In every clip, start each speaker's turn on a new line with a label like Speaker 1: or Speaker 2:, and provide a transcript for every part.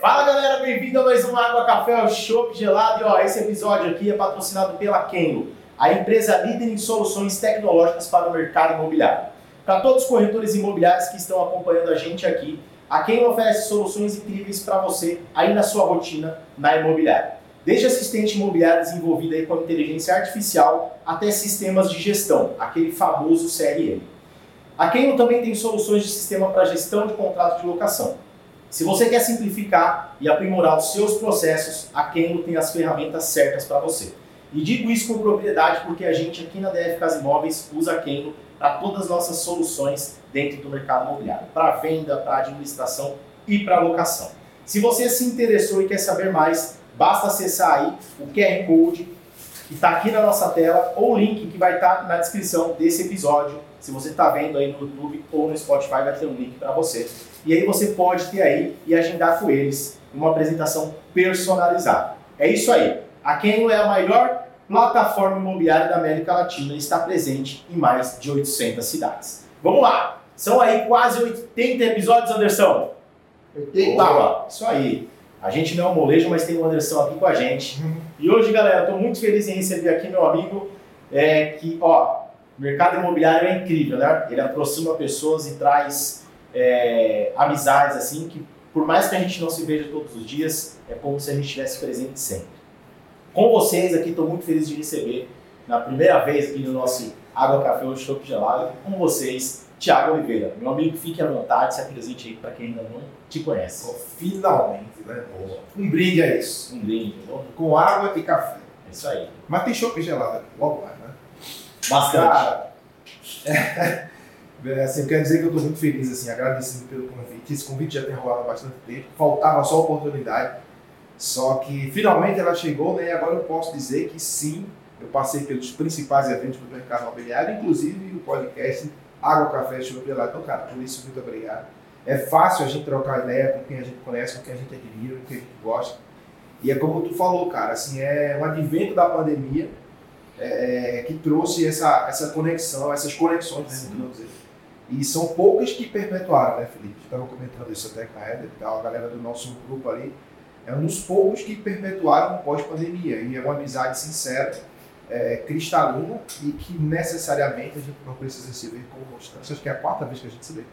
Speaker 1: Fala galera, bem-vindo a mais um Água Café Chopp Gelado. E ó, esse episódio aqui é patrocinado pela Kenlo, a empresa líder em soluções tecnológicas para o mercado imobiliário. Para todos os corretores imobiliários que estão acompanhando a gente aqui, a Kenlo oferece soluções incríveis para você aí na sua rotina na imobiliária. Desde assistente imobiliário desenvolvido aí com inteligência artificial até sistemas de gestão, aquele famoso CRM. A Kenlo também tem soluções de sistema para gestão de contrato de locação. Se você quer simplificar e aprimorar os seus processos, a Kenlo tem as ferramentas certas para você. E digo isso com propriedade porque a gente aqui na DF Casa Imóveis usa a Kenlo para todas as nossas soluções dentro do mercado imobiliário, para venda, para administração e para locação. Se você se interessou e quer saber mais, basta acessar aí o QR Code que está aqui na nossa tela ou o link que vai estar tá na descrição desse episódio. Se você está vendo aí no YouTube ou no Spotify, vai ter um link para você. E aí você pode ter aí e agendar com eles uma apresentação personalizada. É isso aí. A Kenlo é a maior plataforma imobiliária da América Latina e está presente em mais de 800 cidades. Vamos lá! São aí quase 80 episódios, Anderson. 80? Boa. Isso aí. A gente não é um molejo, mas tem o Anderson aqui com a gente. Uhum. E hoje, galera, estou muito feliz em receber aqui meu amigo, é, que, ó, mercado imobiliário é incrível, né? Ele aproxima pessoas e traz é, amizades, assim, que por mais que a gente não se veja todos os dias, é como se a gente estivesse presente sempre. Com vocês aqui, estou muito feliz de receber, na primeira vez aqui no nosso Água Café ou Chopp Gelado, com vocês, Tiago Oliveira. Meu amigo, fique à vontade, se apresente aí para quem ainda não te conhece.
Speaker 2: finalmente, né? Um brinde é isso.
Speaker 1: Um brinde.
Speaker 2: Com água e café.
Speaker 1: É isso aí.
Speaker 2: Mas tem chopp gelado aqui, logo mais, né?
Speaker 1: Bastante. Cara,
Speaker 2: é, assim, eu quero dizer que eu estou muito feliz, assim, agradecido pelo convite. Esse convite já tem rolado há bastante tempo. Faltava só a oportunidade. Só que finalmente ela chegou, né? E agora eu posso dizer que sim, eu passei pelos principais eventos do mercado imobiliário, inclusive o podcast Água, Café, Chuva lá. Então, cara, por isso, muito obrigado. É fácil a gente trocar ideia com quem a gente conhece, com quem a gente admira, com quem a gente gosta. E é como tu falou, cara, assim, é um advento da pandemia é, é que trouxe essa, essa conexão, essas conexões, né, dizer. E são poucas que perpetuaram, né, Felipe? Estava comentando isso até com a Eder, a galera do nosso grupo ali é um dos poucos que perpetuaram pós-pandemia. E é uma amizade sincera, é, cristalina e que necessariamente a gente não precisa se ver como constância. Acho que é a quarta vez que a gente se vê.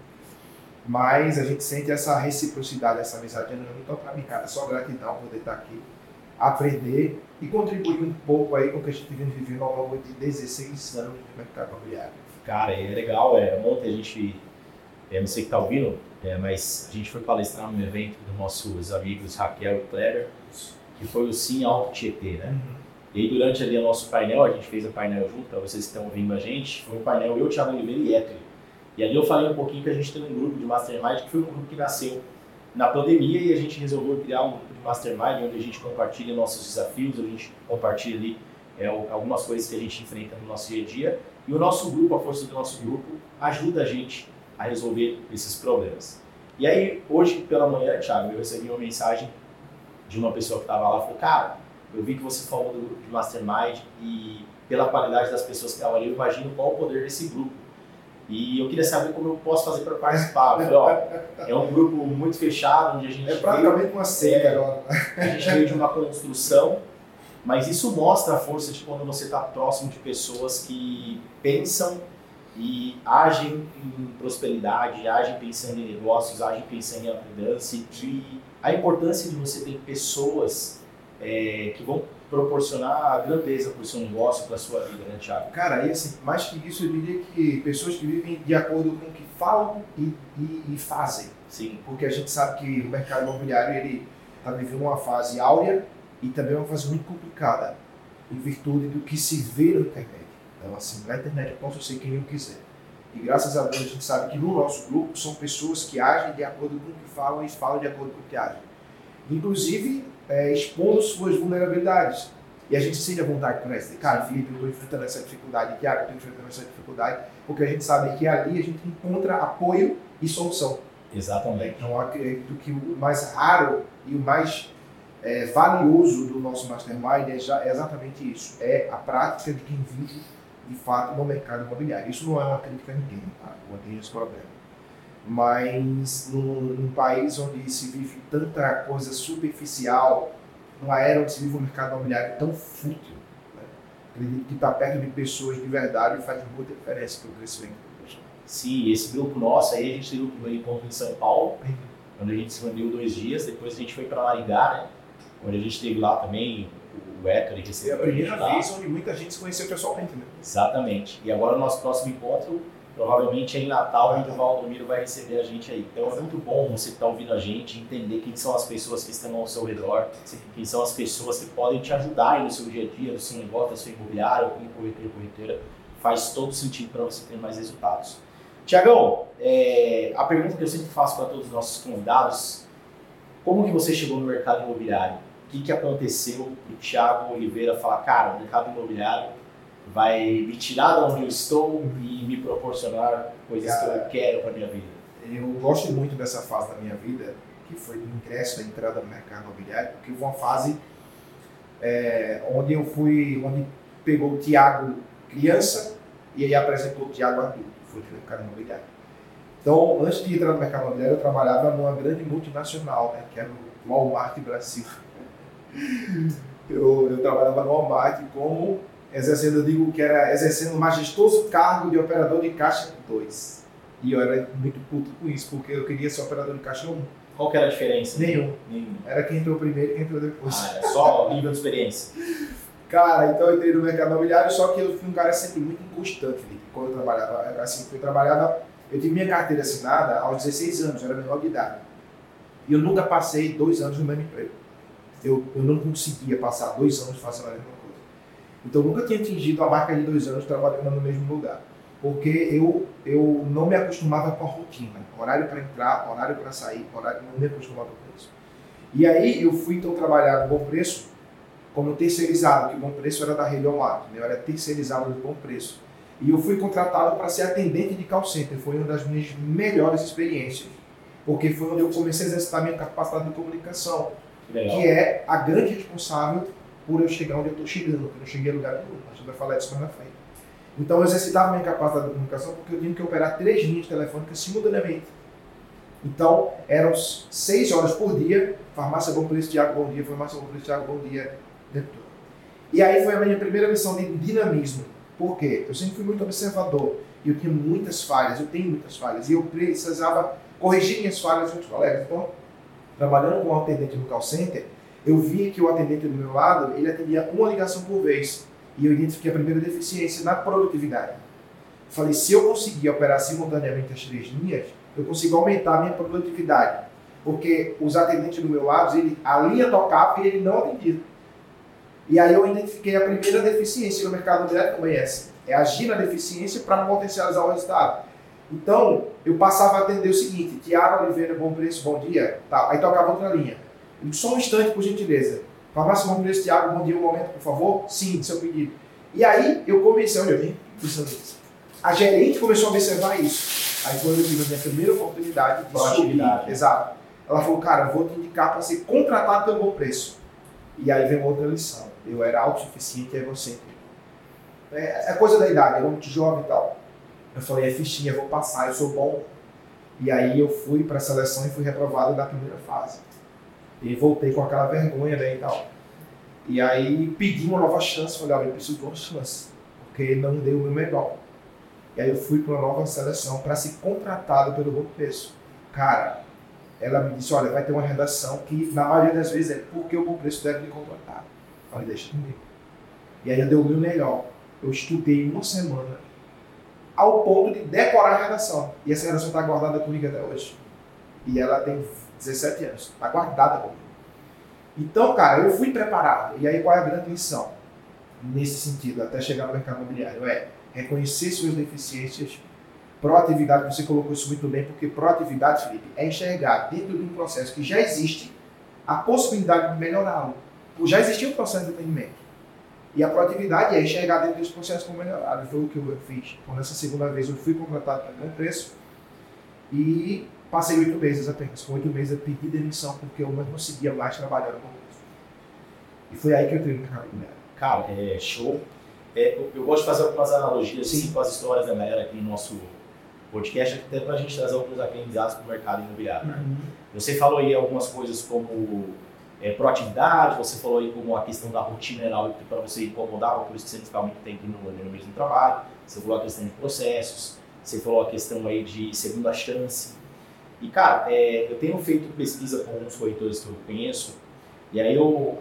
Speaker 2: Mas a gente sente essa reciprocidade, essa amizade genuína. Então, para mim, cara, só gratidão poder estar aqui, aprender e contribuir um pouco aí com o que a gente vem vivendo ao longo de 16 anos de mercado imobiliário.
Speaker 1: Cara, é legal. É, ontem a gente, é, não sei que está ouvindo, é, mas a gente foi palestrar num evento dos nossos amigos Raquel e Kleber, que foi o Sim Alto Tietê, né? Uhum. E aí, durante ali o nosso painel, a gente fez o painel junto, para vocês que estão ouvindo a gente, foi um painel eu, Thiago Oliveira e Héctor. E ali eu falei um pouquinho que a gente tem um grupo de Mastermind, que foi um grupo que nasceu na pandemia e a gente resolveu criar um grupo de Mastermind, onde a gente compartilha nossos desafios, a gente compartilha ali é, algumas coisas que a gente enfrenta no nosso dia a dia. E o nosso grupo, a força do nosso grupo, ajuda a gente a resolver esses problemas. E aí, hoje pela manhã, Thiago, eu recebi uma mensagem de uma pessoa que estava lá, falou, cara, eu vi que você falou do grupo de Mastermind e pela qualidade das pessoas que estavam ali, eu imagino qual o poder desse grupo. E eu queria saber como eu posso fazer para participar. Eu falei, ó, é um grupo muito fechado, onde a gente.
Speaker 2: É praticamente veio, uma seita é, agora.
Speaker 1: A gente veio de uma construção, mas isso mostra a força de quando você está próximo de pessoas que pensam e agem em prosperidade, agem pensando em negócios, agem pensando em abundância e a importância de você ter pessoas é, que vão proporcionar a grandeza para o seu negócio, para a sua vida, né, Thiago?
Speaker 2: Cara, e assim, mais que isso, eu diria que pessoas que vivem de acordo com o que falam e, e, e fazem.
Speaker 1: Sim.
Speaker 2: Porque a gente sabe que o mercado imobiliário ele está vivendo uma fase áurea e também uma fase muito complicada, em virtude do que se vê na internet. Então, assim, na internet eu posso ser quem eu quiser. E graças a Deus a gente sabe que no nosso grupo são pessoas que agem de acordo com o que falam e falam de acordo com o que agem. Inclusive, é, expondo suas vulnerabilidades. E a gente sente a vontade com essa. Cara, Felipe, eu estou enfrentando essa dificuldade, Tiago, eu estou enfrentando essa dificuldade, porque a gente sabe que ali a gente encontra apoio e solução.
Speaker 1: Exatamente.
Speaker 2: Então, acredito que o mais raro e o mais é, valioso do nosso Mastermind é, já, é exatamente isso. É a prática de quem vive de fato, no mercado imobiliário. Isso não é uma crítica a ninguém, tá? não tem esse problema. Mas num, num país onde se vive tanta coisa superficial, numa era onde se vive um mercado imobiliário tão fútil, né? acredito que estar tá perto de pessoas de verdade faz muita diferença para o crescimento
Speaker 1: Sim, esse grupo nosso aí, a gente teve um encontro em São Paulo, onde a gente se reuniu dois dias, depois a gente foi para Maringá, né? Onde a gente teve lá também o Héctor recebeu.
Speaker 2: É a primeira vez onde muita gente se conheceu pessoalmente, né?
Speaker 1: Exatamente. E agora o nosso próximo encontro, provavelmente em Natal, onde o Valdomiro vai receber a gente aí. Então é muito bom você que está ouvindo a gente, entender quem são as pessoas que estão ao seu redor, quem são as pessoas que podem te ajudar no seu dia a dia, no seu negócio, no seu imobiliário, como corretor, corretora. Faz todo sentido para você ter mais resultados. Tiagão, é, a pergunta que eu sempre faço para todos os nossos convidados, como que você chegou no mercado imobiliário? O que, que aconteceu para o Thiago Oliveira falar, cara, o mercado imobiliário vai me tirar de onde eu estou e me proporcionar coisas cara, que eu quero para minha vida?
Speaker 2: Eu gosto muito dessa fase da minha vida, que foi do ingresso, da entrada no mercado imobiliário, porque foi uma fase é, onde eu fui, onde pegou o Tiago criança e aí apresentou o Tiago adulto foi no mercado imobiliário. Então, antes de entrar no mercado imobiliário, eu trabalhava numa grande multinacional, né, que era o Walmart Brasil. Eu, eu trabalhava no Walmart como exercendo, eu digo que era exercendo o majestoso cargo de operador de caixa 2. E eu era muito puto com isso, porque eu queria ser operador de caixa 1.
Speaker 1: Qual que era a diferença?
Speaker 2: Nenhum. Nenhum. Era quem entrou primeiro e quem entrou depois.
Speaker 1: Ah, é só nível de experiência.
Speaker 2: Cara, então eu entrei no mercado imobiliário, só que eu fui um cara sempre muito inconstante, Felipe. Quando eu trabalhava, assim, eu trabalhava, eu tive minha carteira assinada aos 16 anos, eu era menor de idade. E eu nunca passei dois anos no mesmo emprego. Eu, eu não conseguia passar dois anos fazendo a mesma. Então eu nunca tinha atingido a marca de dois anos trabalhando no mesmo lugar. Porque eu, eu não me acostumava com a rotina. Horário para entrar, horário para sair, horário, não me acostumava com isso. E aí eu fui então trabalhar no Bom Preço, como terceirizado, que o Bom Preço era da Rede Online, né? eu era terceirizado do Bom Preço. E eu fui contratado para ser atendente de call center, foi uma das minhas melhores experiências, porque foi onde eu comecei a exercitar minha capacidade de comunicação, Legal. que é a grande responsável por eu chegar onde eu estou chegando, eu não cheguei a lugar nenhum, a gente vai falar disso mais na frente. Então eu exercitava minha capacidade de comunicação porque eu tinha que operar três linhas telefônicas simultaneamente. Então, eram seis horas por dia, farmácia Bom Preço, Tiago, bom dia, farmácia Bom Preço, Tiago, bom dia, e aí foi a minha primeira lição de dinamismo. Por quê? Eu sempre fui muito observador e eu tinha muitas falhas, eu tenho muitas falhas, e eu precisava corrigir minhas falhas com os colegas. Então, trabalhando com um atendente no call center, eu vi que o atendente do meu lado, ele atendia uma ligação por vez. E eu identifiquei a primeira deficiência na produtividade. Falei, se eu conseguir operar simultaneamente as três linhas, eu consigo aumentar a minha produtividade. Porque os atendentes do meu lado, ele, a linha tocava e ele não atendia. E aí eu identifiquei a primeira deficiência que o mercado imobiliário conhece. É agir na deficiência para potencializar o resultado. Então, eu passava a atender o seguinte, Tiago Oliveira, bom preço, bom dia. Tá, aí tocava outra linha. Só um instante, por gentileza. Farmácia Bom Preço, Tiago, bom dia, um momento, por favor. Sim, seu pedido. E aí eu comecei, olha, eu vim A gerente começou a observar isso. Aí foi eu tive a minha primeira oportunidade de subir. Exato. Ela falou, cara, vou te indicar para ser contratado pelo bom preço. E aí vem outra lição. Eu era autossuficiente e egocêntrico. É, é coisa da idade, eu era muito jovem e tal. Eu falei, é fichinha, vou passar, eu sou bom. E aí eu fui para a seleção e fui reprovado da primeira fase. E voltei com aquela vergonha né, e tal. E aí pedi uma nova chance, falei, olha, eu preciso de uma chance, porque não deu o meu melhor. E aí eu fui para uma nova seleção para ser contratado pelo Bom Preço. Cara, ela me disse, olha, vai ter uma redação que na maioria das vezes é porque o Bom Preço deve me contratar. Falei, deixa comigo. E aí eu dei o meu melhor. Eu estudei uma semana ao ponto de decorar a redação. E essa redação está guardada comigo até hoje. E ela tem 17 anos. Está guardada comigo. Então, cara, eu fui preparado. E aí qual é a grande lição? Nesse sentido, até chegar no mercado imobiliário, é reconhecer suas deficiências. Proatividade, você colocou isso muito bem, porque proatividade, Felipe, é enxergar dentro de um processo que já existe a possibilidade de melhorá-lo já existia um processo de atendimento. E a proatividade é enxergar dentro desse processo como melhorar. Foi o que eu fiz. Então, nessa segunda vez, eu fui contratado para bom preço e passei oito meses apenas. Com oito meses, eu pedi demissão porque eu não conseguia mais trabalhar bom preço. E foi aí que eu entrei no mercado imobiliário.
Speaker 1: Cara, é show. é, eu, eu, gosto de fazer algumas analogias assim, com as histórias da galera aqui no nosso podcast, até para a gente trazer alguns aprendizados para o mercado imobiliário. Uhum. Você falou aí algumas coisas como é, proatividade, você falou aí como a questão da rotina era algo que para você incomodava, por isso que você principalmente tem que ir no, no mesmo trabalho, você falou a questão de processos, você falou a questão aí de segunda chance. E, cara, é, eu tenho feito pesquisa com alguns corretores que eu conheço, e aí eu,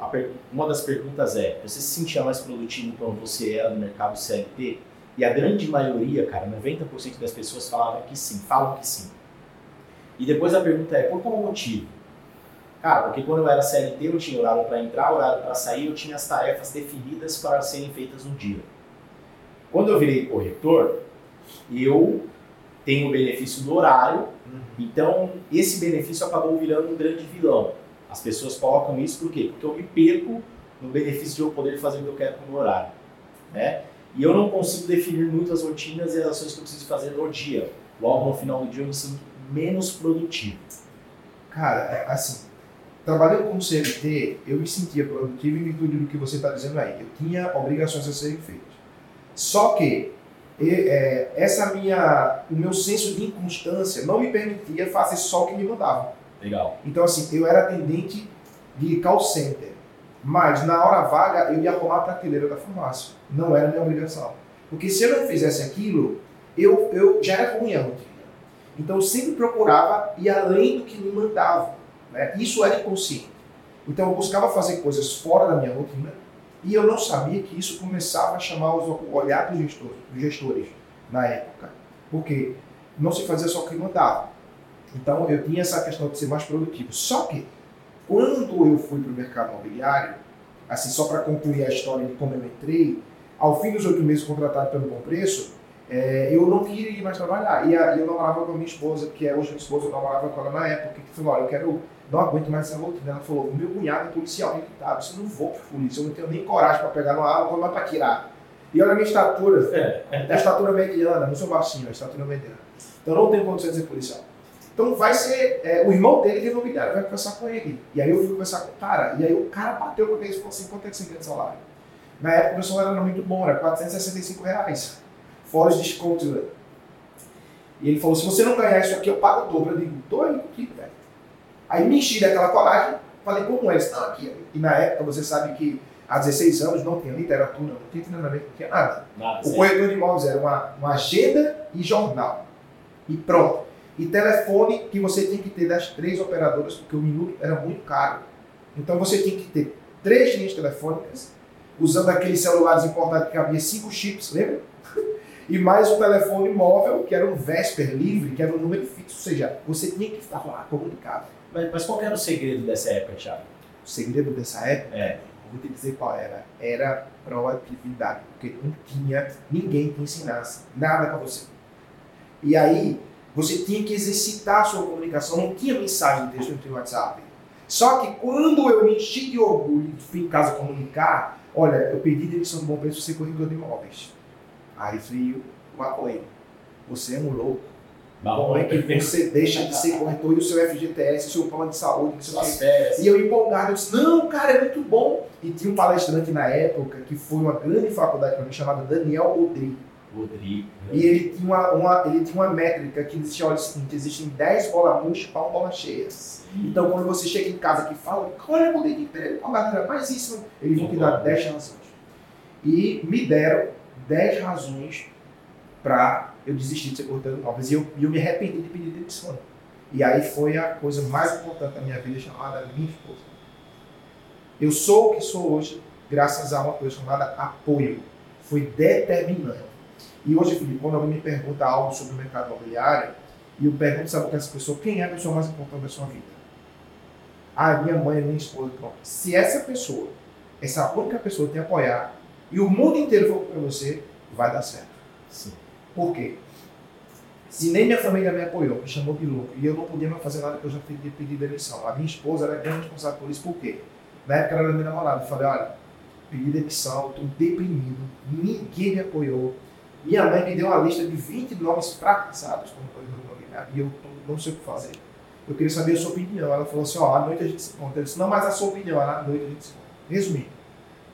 Speaker 1: uma das perguntas é, você se sentia mais produtivo quando você era no mercado CLT? E a grande maioria, cara, 90% das pessoas falavam que sim, falam que sim. E depois a pergunta é, por qual motivo? Cara, porque quando eu era CLT eu tinha horário para entrar, horário para sair, eu tinha as tarefas definidas para serem feitas no dia. Quando eu virei corretor, eu tenho o benefício do horário, uhum. então esse benefício acabou virando um grande vilão. As pessoas colocam isso por quê? Porque eu me perco no benefício de eu poder fazer o que eu quero com o meu horário. Né? E eu não consigo definir muitas rotinas e as ações que eu preciso fazer no dia. Logo no final do dia eu me sinto menos produtivo.
Speaker 2: Cara, é, assim, trabalhando como CLT, eu me sentia produtivo em virtude do que você está dizendo aí. Eu tinha obrigações a serem feitas. Só que é, essa minha, o meu senso de inconstância não me permitia fazer só o que me mandavam.
Speaker 1: Legal.
Speaker 2: Então, assim, eu era atendente de call center, mas na hora vaga eu ia arrumar a prateleira da farmácia. Não era minha obrigação. Porque se eu não fizesse aquilo, eu, eu já era rotina. Então, eu sempre procurava ir além do que me mandavam. Né? Isso era inconsciente. Então, eu buscava fazer coisas fora da minha rotina e eu não sabia que isso começava a chamar o olhar dos gestores, dos gestores na época. Porque não se fazia só o que mandava. Então eu tinha essa questão de ser mais produtivo. Só que quando eu fui para o mercado imobiliário, assim, só para concluir a história de como eu entrei, ao fim dos oito meses contratado pelo Bom Preço, é, eu não queria ir mais trabalhar. E a, eu namorava com a minha esposa, que é hoje minha esposa, eu namorava com ela na época, que falou, olha, eu quero, não aguento mais essa rotina. Ela falou, meu cunhado é policial militar, você não vou para polícia, eu não tenho nem coragem para pegar no ar, vou mais para tirar. E olha a minha estatura, é. a estatura mediana, não sou baixinho, a estatura mediana. Então eu não tenho condições de ser policial. Então vai ser. É, o irmão dele de imobiliário vai conversar com ele. E aí eu fui conversar com o cara. E aí o cara bateu com ele e falou assim: quanto é que você quer de salário? Na época o meu salário era muito bom, era 465 reais. Fora os descontos, velho. E ele falou: se você não ganhar isso aqui, eu pago o dobro. Eu digo: tô aí velho. Aí me enchi daquela coragem. Falei: como é? Estão aqui. E na época você sabe que há 16 anos não tinha literatura, não tinha treinamento, não tinha nada. nada o corretor de imóveis era uma, uma agenda e jornal. E pronto e telefone que você tem que ter das três operadoras, porque o minuto era muito caro. Então você tinha que ter três linhas telefônicas, usando aqueles celulares importados que havia cinco chips, lembra? e mais um telefone móvel, que era um Vesper livre, que era um número fixo, ou seja, você tinha que estar lá comunicado.
Speaker 1: Mas, mas qual era o segredo dessa época, Thiago?
Speaker 2: O segredo dessa época?
Speaker 1: É.
Speaker 2: Vou te dizer qual era. Era proatividade, porque não tinha ninguém que ensinasse nada para você. E aí, você tinha que exercitar a sua comunicação, não tinha mensagem de texto no WhatsApp. Só que quando eu me enchi de orgulho e fui em casa comunicar, olha, eu pedi demissão do bom preço para ser corredor de imóveis. Aí veio o apoio. Você é um louco. Como é que você deixa de ser corretor e o seu FGTS, o seu plano de saúde, o seu E eu empolgado, eu disse, não, cara, é muito bom. E tinha um palestrante na época que foi uma grande faculdade para mim, chamado Daniel Rodrigo.
Speaker 1: Rodrigo.
Speaker 2: E ele tinha uma, uma, ele tinha uma métrica que dizia, olha o seguinte, existem 10 bola murchas para uma bola cheia. Então quando você chega em casa que fala, olha, mudei de emprego, galera, mas isso, eles vão te dar 10 razões. E me deram 10 razões para eu desistir de ser cortador de novas. E eu, eu me arrependi de pedir demissão. E aí foi a coisa mais importante da minha vida, chamada minha esposa. Eu sou o que sou hoje, graças a uma coisa chamada apoio. Foi determinante. E hoje, Felipe, quando alguém me pergunta algo sobre o mercado imobiliário, e eu pergunto, sabe para essa pessoa, quem é a pessoa mais importante da sua vida? Ah, minha mãe, minha esposa, pronto. Se essa pessoa, essa única pessoa te apoiar, e o mundo inteiro for para você, vai dar certo.
Speaker 1: Sim.
Speaker 2: Por quê? Se nem minha família me apoiou, me chamou de louco, e eu não podia mais fazer nada porque eu já pedi, pedi demissão. A minha esposa era grande responsável por isso, por quê? Na época ela era minha namorada. Eu falei, olha, pedi demissão, estou deprimido, ninguém me apoiou, minha mãe me deu uma lista de 20 nomes fracassados como imobiliário e eu não sei o que fazer. Eu queria saber a sua opinião. Ela falou assim: ó, à noite a gente se encontra. Eu disse: não, mas a sua opinião, à noite a gente se encontra. Resumindo,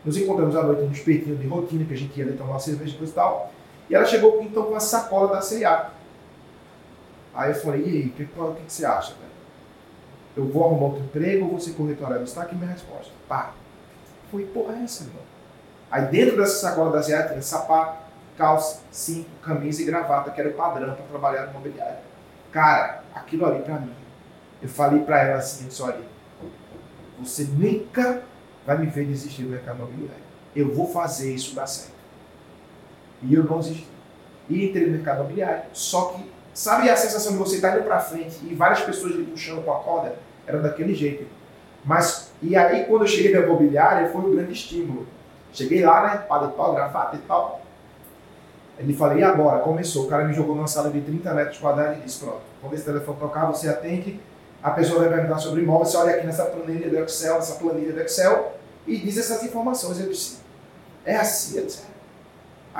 Speaker 2: Nos encontramos à noite no espetinho de rotina, que a gente ia ali tomar uma cerveja e tal. E ela chegou então com a sacola da C&A. Aí eu falei, e aí, o que, que, que, você acha, velho? Eu vou arrumar outro emprego ou vou ser corretora? Está aqui minha resposta. Pá. Foi, porra, é essa, irmão? Aí dentro dessa sacola da C&A tinha sapato, calça, cinto, camisa e gravata, que era o padrão para trabalhar no mobiliário. Cara, aquilo ali para mim, eu falei para ela assim, olha, você nunca vai me ver desistir do mercado imobiliário. Eu vou fazer isso dar certo. E eu não desisti. E entrei no mercado imobiliário. Só que, sabe a sensação de você estar indo para frente e várias pessoas lhe puxando com a corda? Era daquele jeito. Mas, e aí quando eu cheguei na imobiliária, foi um grande estímulo. Cheguei lá, né? Pau, gravata e tal. Ele falei, e agora? Começou. O cara me jogou numa sala de 30 metros quadrados e disse, pronto, quando esse telefone tocar, você atende, a pessoa vai perguntar sobre imóvel, você olha aqui nessa planilha do Excel, nessa planilha do Excel, e diz essas informações. Eu disse, é assim? Eu disse,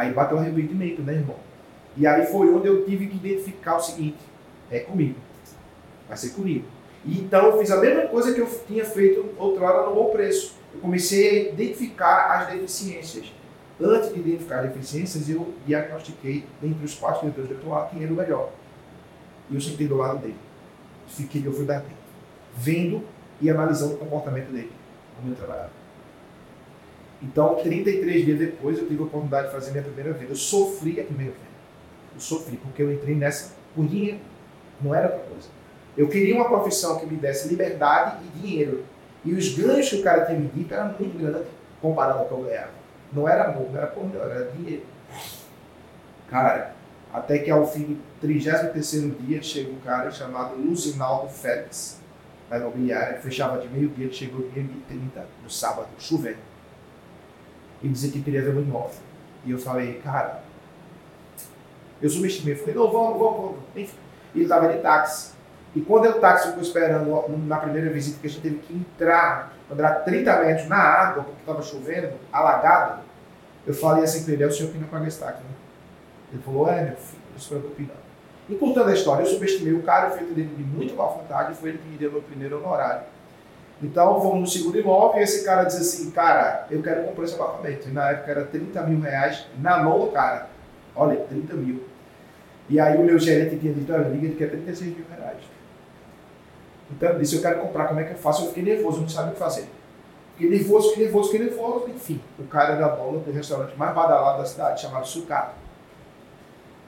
Speaker 2: Aí bateu o arrependimento, né, irmão? E aí foi onde eu tive que identificar o seguinte: é comigo. Vai ser comigo. E então eu fiz a mesma coisa que eu tinha feito outrora no bom preço. Eu comecei a identificar as deficiências. Antes de identificar as deficiências, eu diagnostiquei, dentre os quatro diretores de atuar, quem era o melhor. E eu sentei do lado dele. Fiquei, fui dar tempo. Vendo e analisando o comportamento dele, como eu trabalhava. Então, 33 dias depois, eu tive a oportunidade de fazer minha primeira venda. Eu sofri a primeira venda. Eu sofri, porque eu entrei nessa por dinheiro. Não era outra coisa. Eu queria uma profissão que me desse liberdade e dinheiro. E os ganhos que o cara tinha me dito eram muito grandes comparado ao que eu ganhava. Não era amor, não era por era dinheiro. Cara, até que ao fim do 33 dia chega um cara chamado Luzinaldo Félix, na imobiliária, fechava de meio-dia, chegou meio-dia e 30 no sábado, chovendo e dizer que queria ver um imóvel. E eu falei, cara, eu subestimei. Eu falei, não, vamos, vamos, vamos. Enfim, ele estava de táxi. E quando eu táxi ficou esperando na primeira visita, que a gente teve que entrar, andar 30 metros na água, porque estava chovendo, alagado, eu falei assim para ele, é o senhor que não paga esse táxi, né? Ele falou, é, meu filho, não se preocupe não. E contando a história, eu subestimei o cara, feito dele de muito má vontade, e foi ele que me deu meu primeiro honorário. Então fomos no segundo imóvel e esse cara diz assim, cara, eu quero comprar esse apartamento. E na época era 30 mil reais na mão do cara. Olha, 30 mil. E aí o meu gerente tinha dito, olha, liga, ele quer 36 mil reais. Então disse, eu quero comprar, como é que eu faço? Eu fiquei nervoso, não sabia o que fazer. Fiquei nervoso, fiquei nervoso, fiquei nervoso. Enfim, o cara era dono do restaurante mais badalado da cidade, chamado Sucato.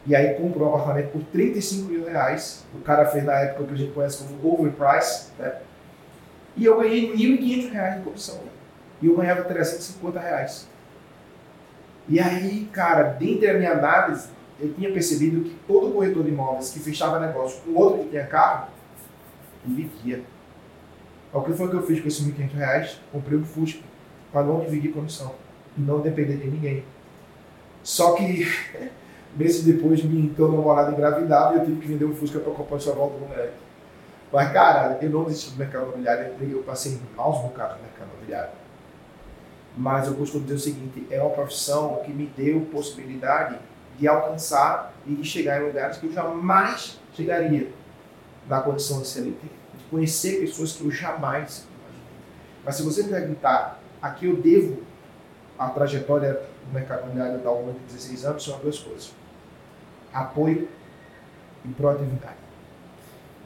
Speaker 2: E aí comprou um apartamento por 35 mil reais. O cara fez na época o que a gente conhece como overprice, né? E eu ganhei R$ 1.500 de comissão. E eu ganhava 350 reais. E aí, cara, dentro da minha análise, eu tinha percebido que todo corretor de imóveis que fechava negócio com outro que tinha carro, vivia. O que foi que eu fiz com esses R$ 1.500? Comprei um Fusca, para não dividir comissão e não depender de ninguém. Só que, meses depois, me entrou uma namorada engravidada e eu tive que vender o Fusca para compensar a volta do moleque. Mas, cara, eu não desisti do mercado imobiliário, eu passei maus bocados no mercado imobiliário. Mas eu costumo dizer o seguinte: é uma profissão que me deu possibilidade de alcançar e de chegar em lugares que eu jamais chegaria na condição de CLT. De conhecer pessoas que eu jamais imaginei. Mas se você me perguntar a que eu devo a trajetória do mercado imobiliário da longo de 16 anos, são duas coisas: apoio e proatividade.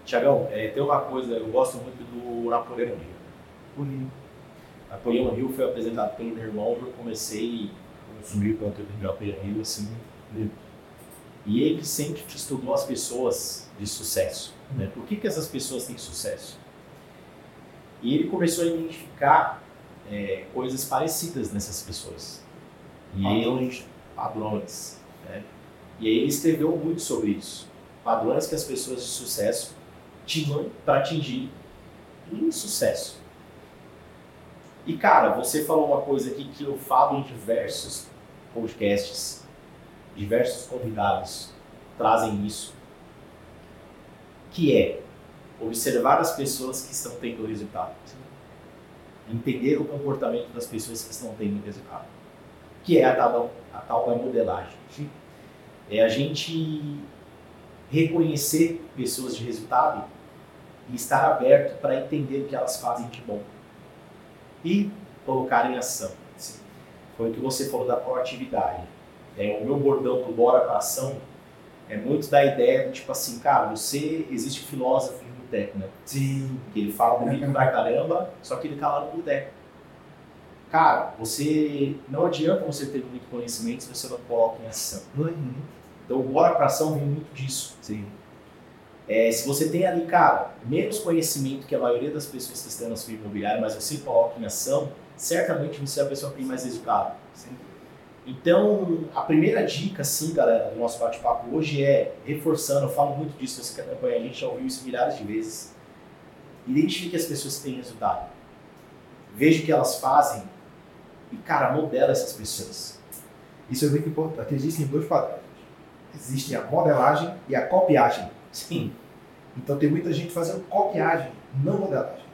Speaker 1: Tiagão, é, tem uma coisa, eu gosto muito do Napoleão Hill.
Speaker 2: Bonito.
Speaker 1: Napoleão Hill foi apresentado pelo meu irmão, eu comecei a consumir conteúdo de Napoleão Hill, assim, e ele sempre estudou as pessoas de sucesso. Né? Por que, que essas pessoas têm sucesso? E ele começou a identificar é, coisas parecidas nessas pessoas. E padrões. Ele, padrões. Né? E aí ele escreveu muito sobre isso. Padrões que as pessoas de sucesso para atingir um sucesso. E cara, você falou uma coisa aqui que eu falo em diversos podcasts, diversos convidados trazem isso, que é observar as pessoas que estão tendo resultado, entender o comportamento das pessoas que estão tendo resultado, que é a tal, a tal da modelagem. É a gente reconhecer pessoas de resultado e estar aberto para entender o que elas fazem de bom e colocar em ação. foi o que você falou da proatividade. É, o meu bordão pro Bora pra Ação é muito da ideia de, tipo assim, cara, você, existe filósofo no boteco, né?
Speaker 2: Sim.
Speaker 1: Que ele fala bonito pra caramba, só que ele tá lá no boteco. Cara, você, não adianta você ter muito conhecimento se você não coloca em ação.
Speaker 2: Uhum.
Speaker 1: Então, o Bora pra Ação vem muito disso.
Speaker 2: Sim.
Speaker 1: É, se você tem ali, cara, menos conhecimento que a maioria das pessoas que estão na sua imobiliária, mas você coloca em ação, certamente você é a pessoa mais.
Speaker 2: Sim.
Speaker 1: Então, a primeira dica, sim, galera, do nosso bate-papo hoje é, reforçando, eu falo muito disso, você que acompanha a gente já ouviu isso milhares de vezes, identifique as pessoas que têm resultado. Veja o que elas fazem e, cara, modela essas pessoas.
Speaker 2: Isso é muito importante. Existem dois padrões. Existe a modelagem e a copiagem.
Speaker 1: Sim.
Speaker 2: Então tem muita gente fazendo copiagem, não modelagem.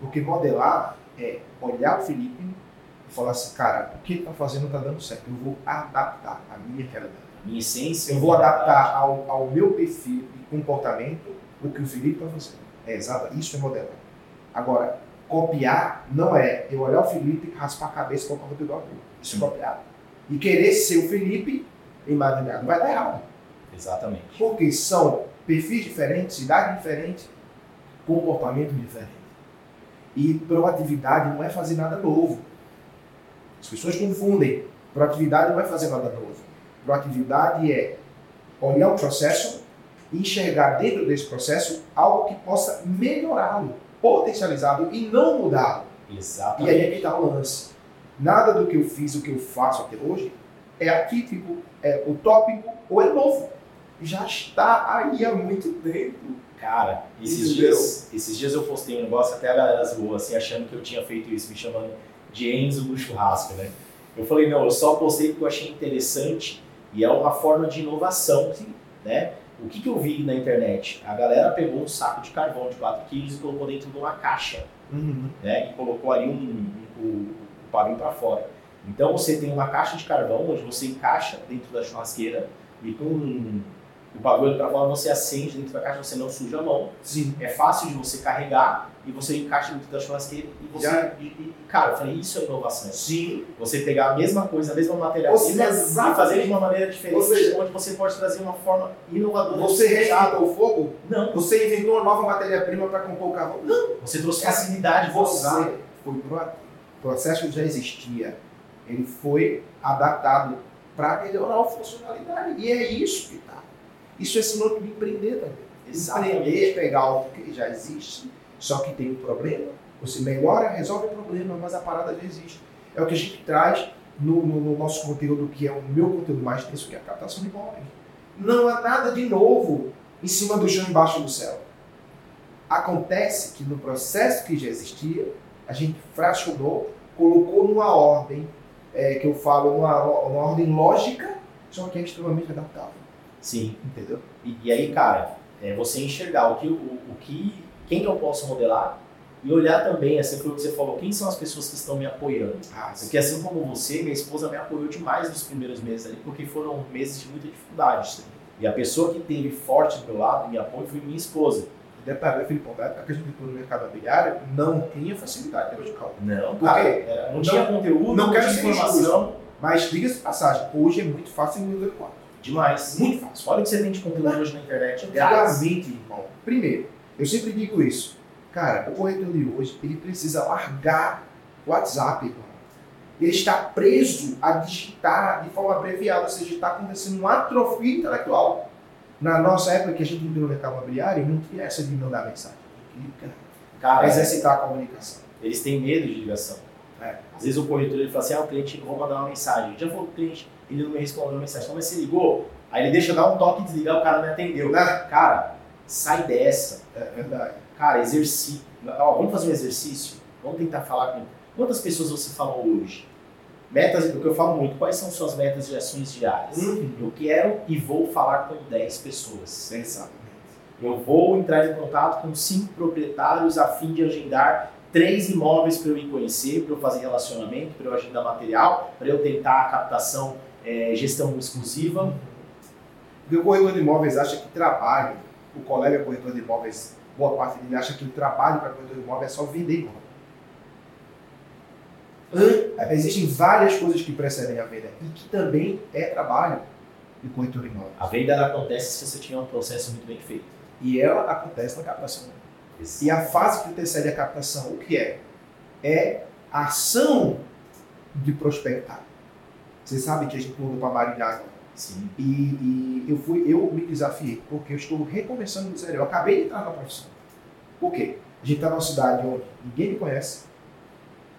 Speaker 2: Porque modelar é olhar o Felipe e falar assim, cara, o que ele está fazendo está dando certo. Eu vou adaptar a minha realidade.
Speaker 1: Minha essência.
Speaker 2: Eu vou adaptar ao, ao meu perfil de comportamento o que o Felipe está fazendo. É exato, isso é modelar. Agora, copiar não é eu olhar o Felipe e raspar a cabeça e colocar no igual dele. Isso é copiar. E querer ser o Felipe imaginado vai dar errado.
Speaker 1: Exatamente.
Speaker 2: Porque são perfis diferentes, idade diferente, comportamento diferente. E proatividade não é fazer nada novo. As pessoas confundem. Proatividade não é fazer nada novo. Proatividade é olhar o processo e enxergar dentro desse processo algo que possa melhorá-lo, potencializá-lo e não mudá-lo. E
Speaker 1: Exatamente.
Speaker 2: aí é que está o lance. Nada do que eu fiz, o que eu faço até hoje, é atípico, é utópico ou é novo. Já está aí há muito tempo.
Speaker 1: Cara, esses
Speaker 2: Entendeu?
Speaker 1: dias, esses dias eu postei um negócio, até a galera zoou, assim, achando que eu tinha feito isso, me chamando de Enzo no churrasco, né? Eu falei, não, eu só postei porque eu achei interessante e é uma forma de inovação, né? O que, que eu vi na internet? A galera pegou um saco de carvão de 4 quilos e colocou dentro de uma caixa, né? E colocou ali um, um, o, o pavio para fora. Então você tem uma caixa de carvão onde você encaixa dentro da churrasqueira e com o pavio para fora você acende dentro da caixa, você não suja a mão.
Speaker 2: Sim.
Speaker 1: É fácil de você carregar e você encaixa dentro da churrasqueira e você.
Speaker 2: Já.
Speaker 1: E, e, cara, eu falei, isso é inovação.
Speaker 2: Sim.
Speaker 1: Você pegar a mesma coisa, a mesma
Speaker 2: seja,
Speaker 1: e fazer de uma maneira diferente,
Speaker 2: seja,
Speaker 1: onde você pode trazer uma forma inovadora.
Speaker 2: Você reinventou o fogo?
Speaker 1: Não,
Speaker 2: Você inventou uma nova matéria-prima para compor o carvão? Não.
Speaker 1: você trouxe facilidade de usar.
Speaker 2: Você foi proativo. O processo já existia. Ele foi adaptado para melhorar a funcionalidade. E é isso que está. Isso é sinônimo de empreender também.
Speaker 1: Exatamente.
Speaker 2: Empreender pegar algo que já existe, só que tem um problema. Você melhora, resolve o problema, mas a parada já existe. É o que a gente traz no, no- no nosso conteúdo, que é o meu conteúdo mais denso, que é a captação de imóveis. Não há nada de novo em cima do chão, embaixo do céu. Acontece que no processo que já existia, a gente fracionou, colocou numa ordem, é, que eu falo, numa, numa ordem lógica, só que é extremamente adaptável.
Speaker 1: Sim.
Speaker 2: Entendeu?
Speaker 1: E, e aí, cara, é você enxergar o que, o, o que, quem eu posso modelar e olhar também, assim foi o que você falou, quem são as pessoas que estão me apoiando.
Speaker 2: Ah,
Speaker 1: Porque assim como você, minha esposa me apoiou demais nos primeiros meses ali, porque foram meses de muita dificuldade. E a pessoa que teve forte do meu lado, me apoio, foi minha esposa.
Speaker 2: Detalhe, Felipe, a gente entrou no mercado imobiliário, não tinha facilidade de cálculo.
Speaker 1: Não,
Speaker 2: Por
Speaker 1: cara,
Speaker 2: quê?
Speaker 1: era- não,
Speaker 2: Não-
Speaker 1: tinha conteúdo,
Speaker 2: não quero
Speaker 1: tinha informação.
Speaker 2: Mas diga-se de passagem, hoje é muito fácil em nível 4.
Speaker 1: Demais.
Speaker 2: Muito fácil.
Speaker 1: Olha o que você tem de conteúdo hoje na internet.
Speaker 2: Antigamente, irmão, primeiro, eu sempre digo isso. Cara, o corretor de hoje, ele precisa largar o WhatsApp, irmão. Ele está preso a digitar de forma abreviada, ou seja, está acontecendo uma atrofia intelectual. Na nossa época que a gente no mercado imobiliário, não tinha essa de mandar mensagem.
Speaker 1: Cara,
Speaker 2: exercitar a comunicação.
Speaker 1: eles têm medo de ligação.
Speaker 2: É.
Speaker 1: Às vezes o corretor ele fala assim, ah, o cliente, vou mandar uma mensagem. Já falou o cliente, ele não me respondeu a mensagem. Então, mas você ligou? Aí ele deixa eu dar um toque e desligar, o cara não atendeu.
Speaker 2: Né?
Speaker 1: Cara, sai dessa.
Speaker 2: É verdade.
Speaker 1: Cara, exercício. Vamos fazer um exercício? Vamos tentar falar com. Quantas pessoas você falou hoje? Metas, o que eu falo muito, quais são suas metas de ações diárias?
Speaker 2: Uhum.
Speaker 1: Eu quero e vou falar com 10 pessoas.
Speaker 2: Exatamente.
Speaker 1: Eu vou entrar em contato com cinco proprietários a fim de agendar três imóveis para eu ir conhecer, para eu fazer relacionamento, para eu agendar material, para eu tentar a captação, eh, gestão exclusiva.
Speaker 2: O corretor de imóveis acha que trabalho, o colega corretor de imóveis, boa parte dele acha que o trabalho para corretor de imóveis é só vender imóvel. Hã? existem várias coisas que precedem a venda e que também é trabalho de corretor imóvel.
Speaker 1: A venda acontece se você tiver um processo muito bem feito.
Speaker 2: E ela acontece na captação. E a fase que antecede a captação, o que é? É a ação de prospectar. Você sabe que a gente mudou para Maringá
Speaker 1: Sim.
Speaker 2: e, e eu fui, eu me desafiei, porque eu estou recomeçando do zero. Eu acabei de entrar na profissão. Por quê? A gente está numa cidade onde ninguém me conhece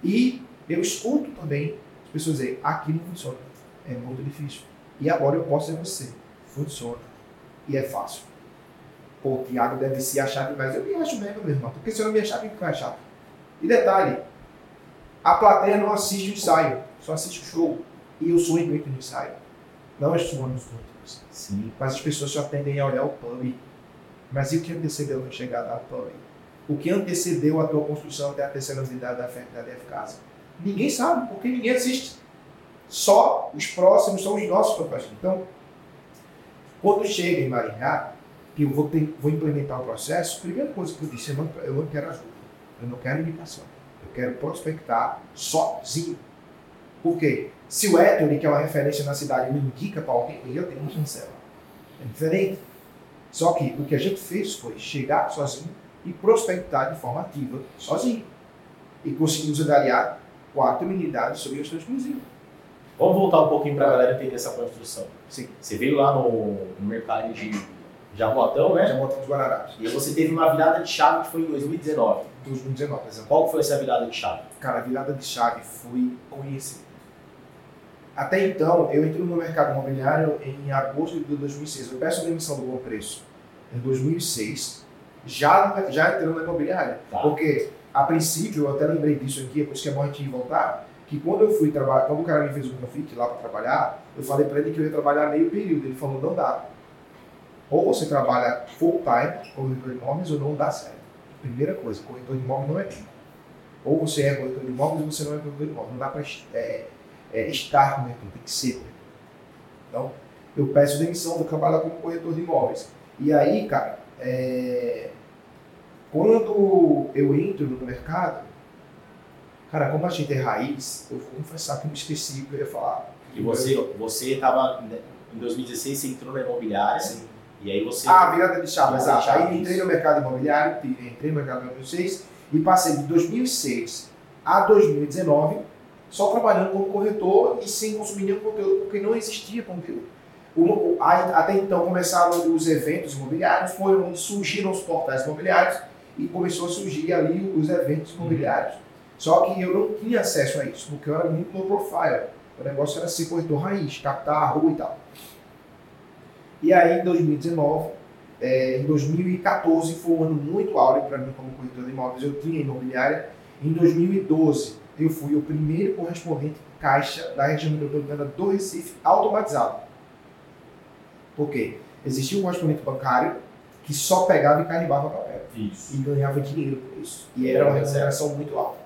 Speaker 2: e eu escuto também as pessoas dizerem, aqui não funciona, é muito difícil. E agora eu posso dizer você, funciona e é fácil. Pô, o Thiago deve se achar demais. Eu me acho mesmo, meu irmão, porque se eu não me achar, quem que vai achar? E detalhe, a plateia não assiste o ensaio, só assiste o show. E eu sou evento no ensaio. Não estou nos outros.
Speaker 1: Sim.
Speaker 2: Mas as pessoas só tendem a olhar o pub. Mas e o que antecedeu a chegada ao pub? O que antecedeu a tua construção até a terceira unidade da F- da DF Casa? Ninguém sabe, porque ninguém assiste. Só os próximos são os nossos propagandas. Então, quando chega em Maringá, que eu vou, ter- vou implementar o processo, primeira coisa que eu disse, eu não, eu não quero ajuda, eu não quero imitação, eu quero prospectar sozinho. Por quê? Se o Ettore, que é uma referência na cidade, me indica para alguém, eu tenho um chancela. É diferente. Só que o que a gente fez foi chegar sozinho e prospectar de forma ativa, sozinho. E conseguimos angariar quatro unidades sobre gestão exclusiva.
Speaker 1: Vamos voltar um pouquinho para a galera entender essa construção.
Speaker 2: Sim.
Speaker 1: Você veio lá no, no mercado de Jaboatão, né?
Speaker 2: Já montamos Guararapes.
Speaker 1: E você teve uma virada de chave que foi em 2019.
Speaker 2: 2019, por exemplo.
Speaker 1: Qual foi essa virada de chave?
Speaker 2: Cara, a virada de chave foi conhecer. Até então, eu entrei no mercado imobiliário em agosto de 2006. Eu peço demissão do Bom Preço em 2006, já, já entrando na imobiliária.
Speaker 1: Tá.
Speaker 2: Porque, a princípio, eu até lembrei disso aqui, por isso que é bom a gente voltar, que quando eu fui trabalhar, quando o cara me fez o convite lá para trabalhar, eu falei para ele que eu ia trabalhar meio período. Ele falou, não dá. Ou você trabalha full time, corretor de imóveis, ou não dá certo. Primeira coisa, corretor de imóveis não é tempo. Ou você é corretor de imóveis ou você não é corretor de imóveis. Não dá para é, é, estar no mercado, tem que ser. corretor. Então, eu peço demissão, vou trabalhar como corretor de imóveis. E aí, cara, é, quando eu entro no mercado, cara, como a gente é raiz, eu vou confessar que eu me esqueci que eu ia falar.
Speaker 1: E você, você estava em 2016, você entrou na imobiliária
Speaker 2: Sim.
Speaker 1: e aí você.
Speaker 2: Ah, virada de chave, exato. Aí entrei no mercado imobiliário, entrei no mercado em 2006 e passei de 2006 a 2019 só trabalhando como corretor e sem consumir nenhum conteúdo, porque não existia conteúdo. O- até então começaram os eventos imobiliários, foi onde surgiram os portais imobiliários e começou a surgir ali os eventos imobiliários. Só que eu não tinha acesso a isso, porque eu era muito low profile. O negócio era ser corretor raiz, captar a rua e tal. E aí, em 2019, é, em 2014 foi um ano muito áureo para mim como corretor de imóveis. Eu tinha imobiliária. Em 2012, eu fui o primeiro correspondente caixa da região metropolitana do Recife automatizado. Por quê? Existia um correspondente bancário que só pegava e carimbava papel
Speaker 1: Isso.
Speaker 2: e ganhava dinheiro por isso. E era uma remuneração muito alta.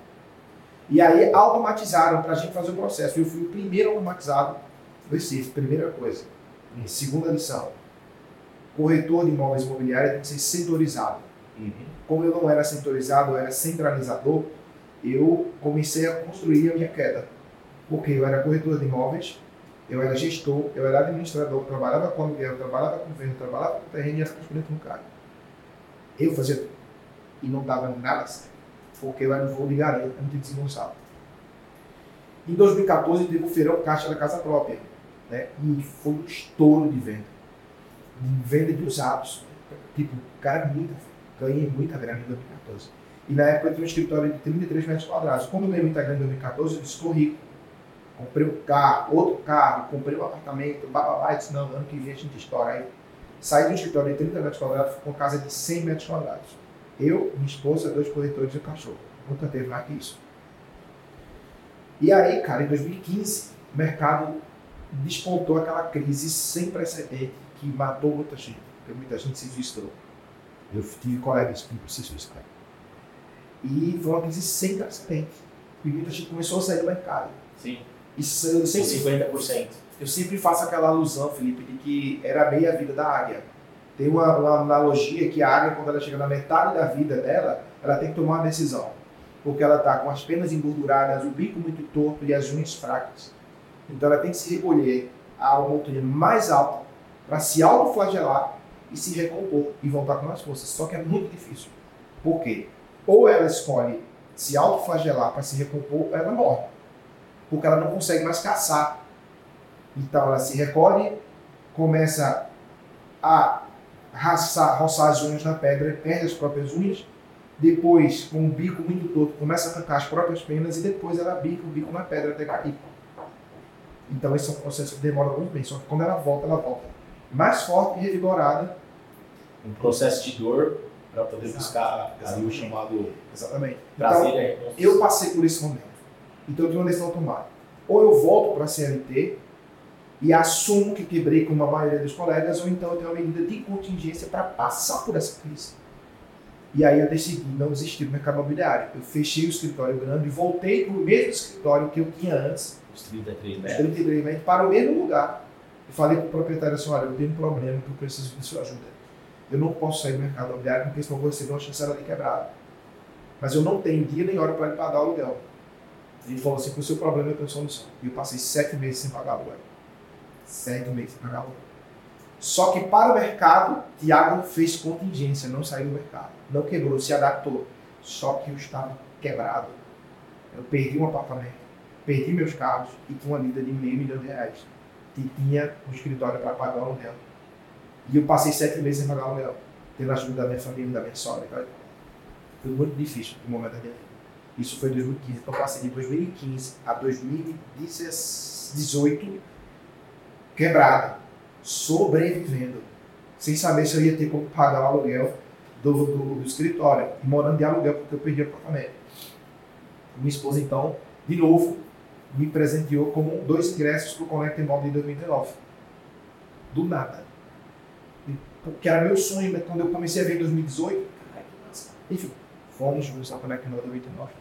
Speaker 2: E aí automatizaram para a gente fazer o processo. Eu fui o primeiro automatizado do Recife, primeira coisa. Em segunda lição, corretor de imóveis imobiliários tem que ser setorizado.
Speaker 1: Uhum.
Speaker 2: Como eu não era setorizado, eu era centralizador, eu comecei a construir a minha queda. Porque eu era corretor de imóveis, eu era gestor, eu era administrador, trabalhava com aluguel, trabalhava com venda, trabalhava com terreno e era correspondente no cargo. Eu fazia tudo. E não dava nada certo. Porque eu era um voo de garoto, muito desengonçado. Em 2014, teve o feirão caixa da casa própria. Né? E foi um estouro de venda. Venda de usados. Tipo, cara, muita, ganhei muita grana em 2014. E na época eu tinha um escritório de 33 metros quadrados. Como eu ganhei muita grana em 2014, eu disse, rico. Comprei um carro, outro carro, comprei um apartamento, bababá, disse, não, ano que vem a gente estoura. Aí saí um escritório de 30 metros quadrados com casa de 100 metros quadrados. Eu, minha esposa, dois corretores e um cachorro. Nunca teve mais que isso. E aí, cara, em 2015, o mercado despontou aquela crise sem precedente que matou muita gente. Porque muita gente se suicidou. Eu tive colegas que se suicidaram. E foi uma crise sem precedente. Muita gente começou a sair do mercado.
Speaker 1: Sim.
Speaker 2: Sa- eu sempre,
Speaker 1: 50%.
Speaker 2: eu sempre faço aquela alusão, Felipe, de que era meia vida da águia. Tem uma, uma analogia que a águia, quando ela chega na metade da vida dela, ela tem que tomar uma decisão. porque ela está com as penas engorduradas, o bico muito torto e as unhas fracas. Então ela tem que se recolher a uma altura mais alta para se autoflagelar e se recompor e voltar com mais forças. Só que é muito difícil. Por quê? Ou ela escolhe se autoflagelar para se recompor, ou ela morre. Porque ela não consegue mais caçar. Então ela se recolhe, começa a raçar, roçar as unhas na pedra, perde as próprias unhas, depois, com o bico muito torto, começa a arrancar as próprias penas e depois ela bica o bico na pedra até cair. Então esse é um processo que demora muito bem, só que quando ela volta, ela volta mais forte e revigorada.
Speaker 1: Um processo de dor para poder Exato. buscar ali o chamado
Speaker 2: Exatamente. então, Eu passei por esse momento. Então eu tenho uma decisão tomada. Ou eu volto para a CLT e assumo que quebrei com a maioria dos colegas, ou então eu tenho uma medida de contingência para passar por essa crise. E aí eu decidi não desistir do mercado imobiliário. Eu fechei o escritório grande e voltei para o mesmo escritório que eu tinha antes.
Speaker 1: Os 33 metros.
Speaker 2: 33 metros, para o mesmo lugar. E falei para o proprietário assim, olha, eu tenho um problema que eu preciso de sua ajuda. Eu não posso sair do mercado imobiliário porque senão vou receber uma chancela de quebrada. Mas eu não tenho dia nem hora para lhe pagar o aluguel. Ele falou assim, o seu problema eu tenho solução. E eu passei sete meses sem pagar aluguel. Sete meses sem pagar aluguel. Só que para o mercado, Tiago fez contingência, não saiu do mercado. Não quebrou, se adaptou. Só que eu estava quebrado. Eu perdi um apartamento, perdi meus carros e tinha uma dívida de meio milhão de reais. E tinha um escritório para pagar o aluguel. E eu passei sete meses sem pagar o aluguel, tendo a ajuda da minha família, da minha sogra. Foi muito difícil no momento da minha vida. Isso foi em 2015. Então eu passei de 2015 a 2018 quebrado sobrevivendo, sem saber se eu ia ter como pagar o aluguel do, do, do escritório, morando de aluguel porque eu perdi o apartamento. Minha esposa, então, de novo, me presenteou com dois ingressos para o Connect Imóvel de 2019. Do nada. Porque era meu sonho, mas quando eu comecei a ver em 2018, enfim, fomos no Imóvel 2019.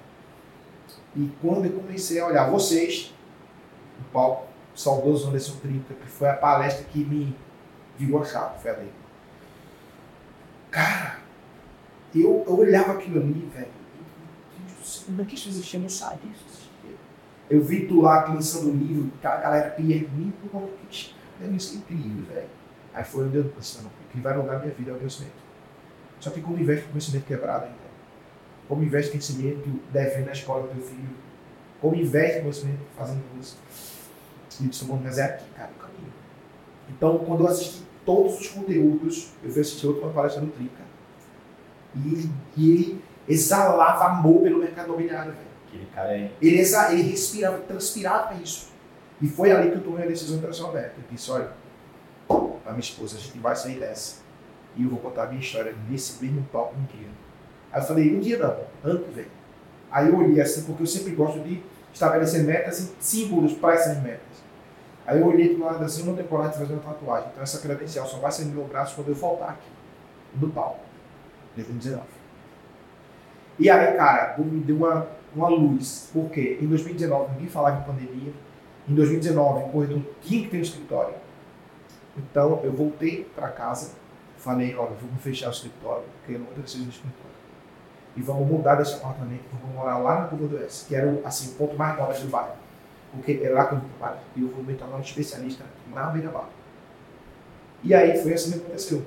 Speaker 2: E quando eu comecei a olhar vocês, o palco, saudoso Anderson 30, que foi a palestra que me virou a chave, foi ali. Cara, eu, eu olhava aquilo ali, velho. Como é que isso existia? Sabia isso Eu vi tu lá lançando o livro, a galera pergunta como é que é incrível, velho. Aí foi onde eu pensei, não, o que vai mudar a minha vida é o conhecimento. Só que como investe com conhecimento quebrado ainda? Como investe em conhecimento devendo na escola do teu filho? Como investe em conhecimento fazendo curso? Espírito Santo, mas é aqui, cara, o caminho. Então, quando eu assisti todos os conteúdos, eu fui assistir outra palestra no Trica. E e ele exalava amor pelo mercado imobiliário, velho.
Speaker 1: Aquele cara é.
Speaker 2: Ele, exa, ele respirava, transpirava isso. E foi ali que eu tomei a decisão de trazer aberta. Eu disse, olha, a minha esposa, a gente vai sair dessa. E eu vou contar a minha história nesse mesmo palco um dia. Aí eu falei, um dia não, ano que vem. Aí eu olhei assim, porque eu sempre gosto de estabelecer metas e símbolos para essas metas. Aí eu olhei do lado assim, uma temporada de fazer uma tatuagem. Então essa credencial só vai ser no meu braço quando eu voltar aqui, do palco, 2019. E aí, cara, me deu uma, uma luz. Por quê? Em 2019 ninguém falava em pandemia. Em 2019 o corretor tinha que ter um escritório. Então eu voltei para casa, falei, olha, vamos fechar o escritório, porque eu não preciso do escritório. E vamos mudar desse apartamento, vamos morar lá na Curva do S, que era assim, o ponto mais nobre do bairro porque é lá que eu trabalho e eu vou me tornar um especialista na beira-mar. E aí foi assim que aconteceu.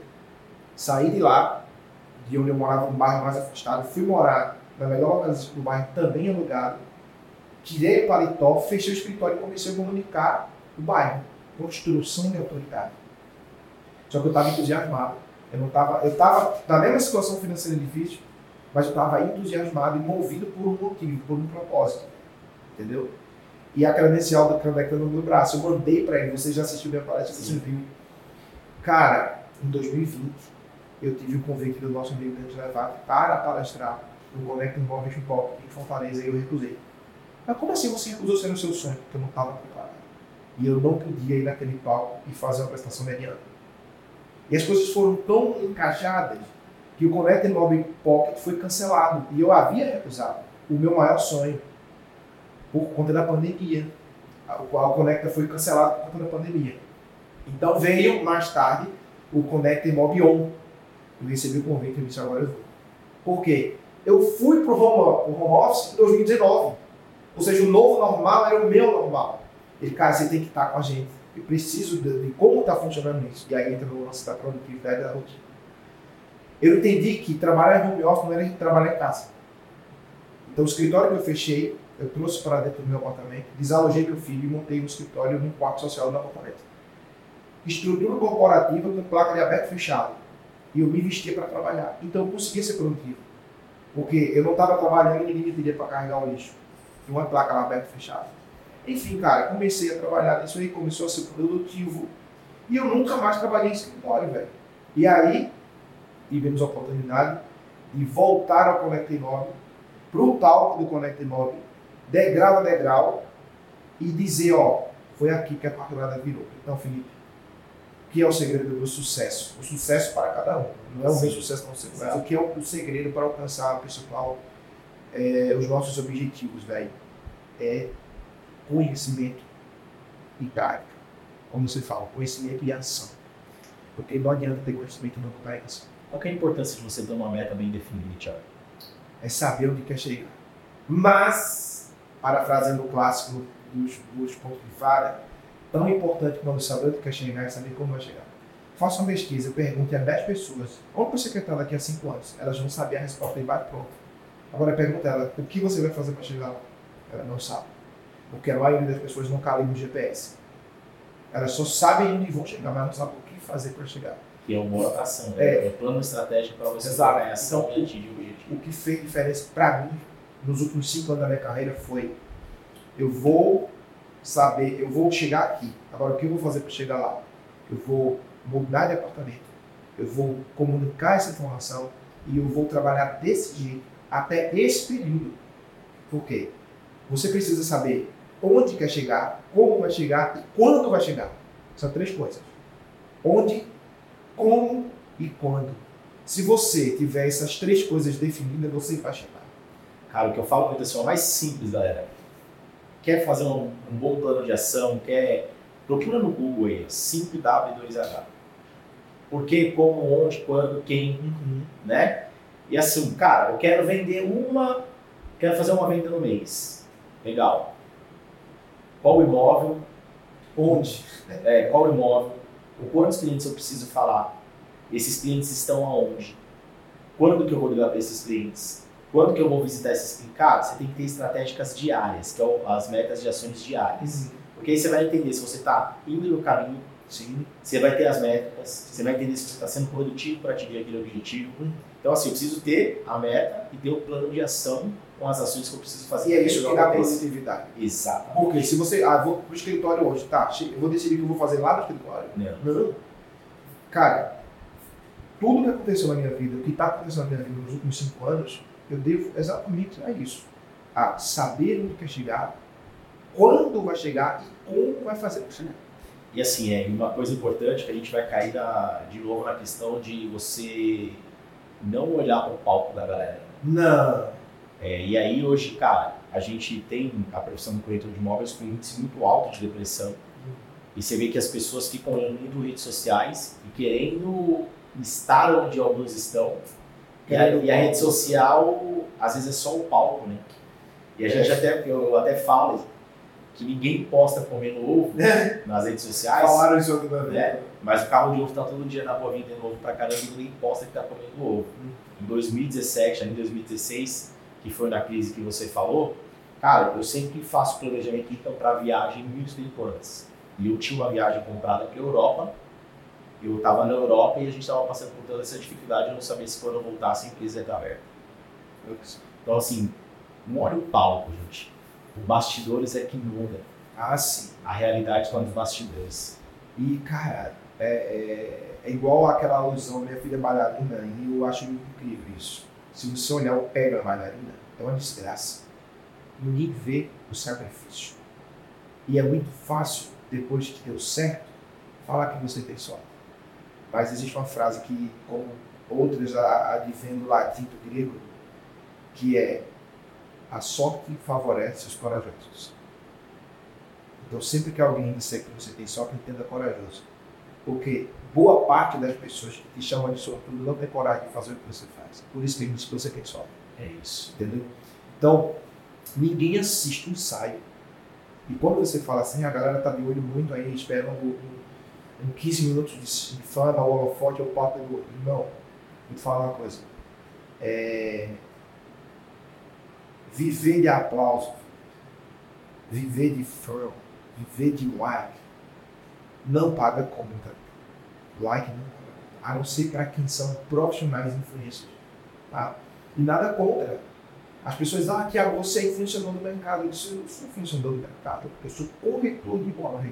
Speaker 2: Saí de lá, de onde eu morava, um bairro mais afastado, fui morar na melhor localização do bairro, também alugado, tirei o paletó, fechei o escritório e comecei a comunicar o bairro. Construção de autoridade. Só que eu estava entusiasmado. Eu não estava, eu estava na mesma situação financeira difícil, mas eu estava entusiasmado e movido por um motivo, por um propósito. Entendeu? e a credencial da Candeca no meu braço. Eu mandei para ele, você já assistiu minha palestra, você viu. Cara, em 2020, eu tive o um convite do nosso amigo Dante Levato para palestrar no Conecta Imóveis Pop em Fortaleza e eu recusei. Mas como assim você recusou ser o seu sonho? Porque eu não estava preparado. E eu não podia ir naquele palco e fazer uma prestação mediana. E as coisas foram tão encaixadas que o Conecta Imóvel Pocket foi cancelado. E eu havia recusado o meu maior sonho por conta da pandemia. O qual Conecta foi cancelado por conta da pandemia. Então veio mais tarde o Conecta Mob On. Eu recebi o convite e disse agora eu vou. Por quê? Eu fui para o home, home office em 2019. Ou seja, o novo normal era o meu normal. Ele, cara, você tem que estar com a gente. Eu preciso de, de como está funcionando isso. E aí entra no lance da produtividade da rotina. Eu entendi que trabalhar em home office não era trabalhar em casa. Então, o escritório que eu fechei, eu trouxe para dentro do meu apartamento, desalojei meu filho e montei um escritório num quarto social do apartamento. Estrutura corporativa com placa de aberto fechado. E eu me vestia para trabalhar. Então, eu conseguia ser produtivo. Porque eu não estava trabalhando e ninguém me pedia para carregar o lixo. Tinha uma placa lá aberto fechado. Enfim, cara, comecei a trabalhar nisso aí, começou a ser produtivo. E eu nunca mais trabalhei em escritório, velho. E aí, tivemos a oportunidade de voltar ao Connect 9, para o talco do Connect 9, degrau a degrau, e dizer, ó, foi aqui que a parada virou. Então, Felipe, o que é o segredo do sucesso? O sucesso para cada um. Não é o meu sucesso para você, mas o que é o segredo para alcançar, pessoal, é, os nossos objetivos, velho? É conhecimento e prática. Como você fala, conhecimento e ação. Porque não adianta ter conhecimento e não ter ação.
Speaker 1: Qual é a importância de você ter uma meta bem definida, Thiago?
Speaker 2: É saber onde quer chegar. Mas, parafraseando o clássico dos, dos pontos de fada, tão importante quando saber onde quer chegar é saber como vai chegar. Faça uma pesquisa, pergunte a 10 pessoas, onde você quer estar daqui a 5 anos? Elas vão saber a resposta e bate pronto. Agora pergunta ela, o que você vai fazer para chegar lá? Ela não sabe. Porque a maioria das pessoas não calibra o GPS. Elas só sabem onde vão chegar, mas não sabem o que fazer para chegar.
Speaker 1: Que é uma oração, né? é, é plano estratégico para você
Speaker 2: Exato.
Speaker 1: ação
Speaker 2: então,
Speaker 1: o objetivo.
Speaker 2: O que fez diferença para mim nos últimos cinco anos da minha carreira foi eu vou saber, eu vou chegar aqui. Agora, o que eu vou fazer para chegar lá? Eu vou mudar de apartamento, eu vou comunicar essa informação e eu vou trabalhar desse jeito até esse período. Por quê? Você precisa saber onde quer chegar, como vai chegar e quando vai chegar. São três coisas. Onde, como e quando. Se você tiver essas três coisas definidas, você vai chegar.
Speaker 1: Cara, o que eu falo muito assim, é o mais simples, galera. Quer fazer um, um bom plano de ação, quer. Procura no Google aí, 5W2H. Por quê, como, onde, quando, quem,
Speaker 2: Uhum.
Speaker 1: né? E assim, cara, eu quero vender uma. Quero fazer uma venda no mês. Legal. Qual imóvel?
Speaker 2: Onde?
Speaker 1: É, qual imóvel? Com quantos clientes eu preciso falar? Esses clientes estão aonde? Quando que eu vou ligar para esses clientes? Quando que eu vou visitar esses clientes? Cara, você tem que ter estratégicas diárias, que é as metas de ações diárias. Porque aí você vai entender se você está indo no caminho,
Speaker 2: Sim.
Speaker 1: você vai ter as métricas, você vai entender se você está sendo produtivo para atingir aquele objetivo. Então, assim, eu preciso ter a meta e ter o plano de ação com as ações que eu preciso fazer.
Speaker 2: E é isso que dá
Speaker 1: Exatamente.
Speaker 2: produtividade.
Speaker 1: Exato.
Speaker 2: Porque se você, ah, vou pro escritório hoje, tá, eu vou decidir o que eu vou fazer lá no escritório.
Speaker 1: Não.
Speaker 2: Não. Cara, tudo que aconteceu na minha vida, o que está acontecendo na minha vida nos últimos cinco anos, eu devo exatamente a isso. A saber onde quer chegar, quando vai chegar e como vai fazer para chegar.
Speaker 1: E assim, é uma coisa importante que a gente vai cair na- de novo na questão de você não olhar para o palco da galera.
Speaker 2: Não.
Speaker 1: É, e aí hoje, cara, a gente tem a profissão do corretor de imóveis com um índice muito alto de depressão. E você vê que as pessoas ficam olhando redes sociais e querendo estar onde alguns estão. E a, e a rede social, às vezes, é só o palco, né? E a gente até, eu até falo que ninguém posta comendo ovo nas redes sociais.
Speaker 2: Falaram isso outra vez.
Speaker 1: né? Mas o carro de ovo tá todo dia na rua vendendo ovo pra caramba e ninguém posta que tá comendo ovo. Em 2017, em 2016, que foi na crise que você falou, cara, eu sempre faço planejamento de comprar viagem muito tempo antes. E eu tinha uma viagem comprada para Europa, eu tava na Europa e a gente tava passando por toda essa dificuldade, eu não sabia se quando eu voltasse a empresa ia estar aberta. Então, assim, não olha o palco, gente. O bastidores é que muda.
Speaker 2: Ah, sim.
Speaker 1: A realidade está nos bastidores.
Speaker 2: E, cara, é, é, é igual aquela alusão, minha filha é bailarina, e eu acho muito incrível isso. Se você olhar o pé da bailarina, é uma desgraça. Ninguém vê o sacrifício. E é muito fácil, depois que deu certo, falar que você tem sorte. Mas existe uma frase que, como outras a- advém do latim do grego, que é a sorte favorece os corajosos. Então, sempre que alguém disser que você tem sorte, entenda corajoso. Porque boa parte das pessoas que te chamam de sortudo não tem coragem de fazer o que você faz. Por isso que dizem que você tem sorte.
Speaker 1: É isso.
Speaker 2: Entendeu? Então, ninguém assiste um ensaio. E quando você fala assim, a galera tá de olho muito aí, esperando um, um 15 minutos de, fama, o holofote, o papo do. Não. Vou te falar uma coisa. É... Viver de aplauso, viver de fã, viver de like, não paga conta. Like não paga. A não ser para quem são profissionais influencers. Tá? E nada contra. As pessoas, ah, Tiago, você é influenciador do mercado. Eu disse, eu sou influenciador do mercado, eu sou corretor de bola.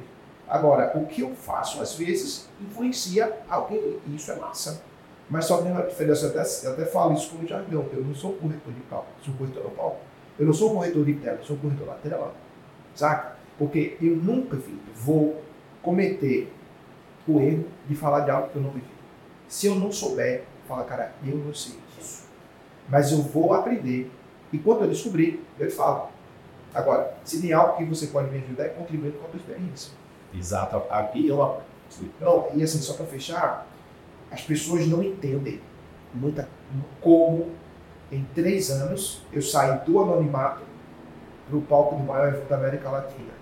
Speaker 2: Agora, o que eu faço, às vezes, influencia alguém, e isso é massa. Mas só tem uma diferença, eu até, eu até falo isso como jargão, eu não sou corretor de palco, sou corretor do palco. Eu não sou corretor de tela, eu sou corretor lateral. Saca? Porque eu nunca, filho, vou cometer o erro de falar de algo que eu não vivi. Se eu não souber, fala, cara, eu não sei disso. Mas eu vou aprender. E quando eu descobrir, eu falo. Agora, se tem algo que você pode me ajudar, é contribuir com a tua experiência.
Speaker 1: Exato. Aqui eu.
Speaker 2: Não, e assim, só para fechar, as pessoas não entendem muita, como em três anos eu saí do anonimato para o palco do maior evento da América Latina.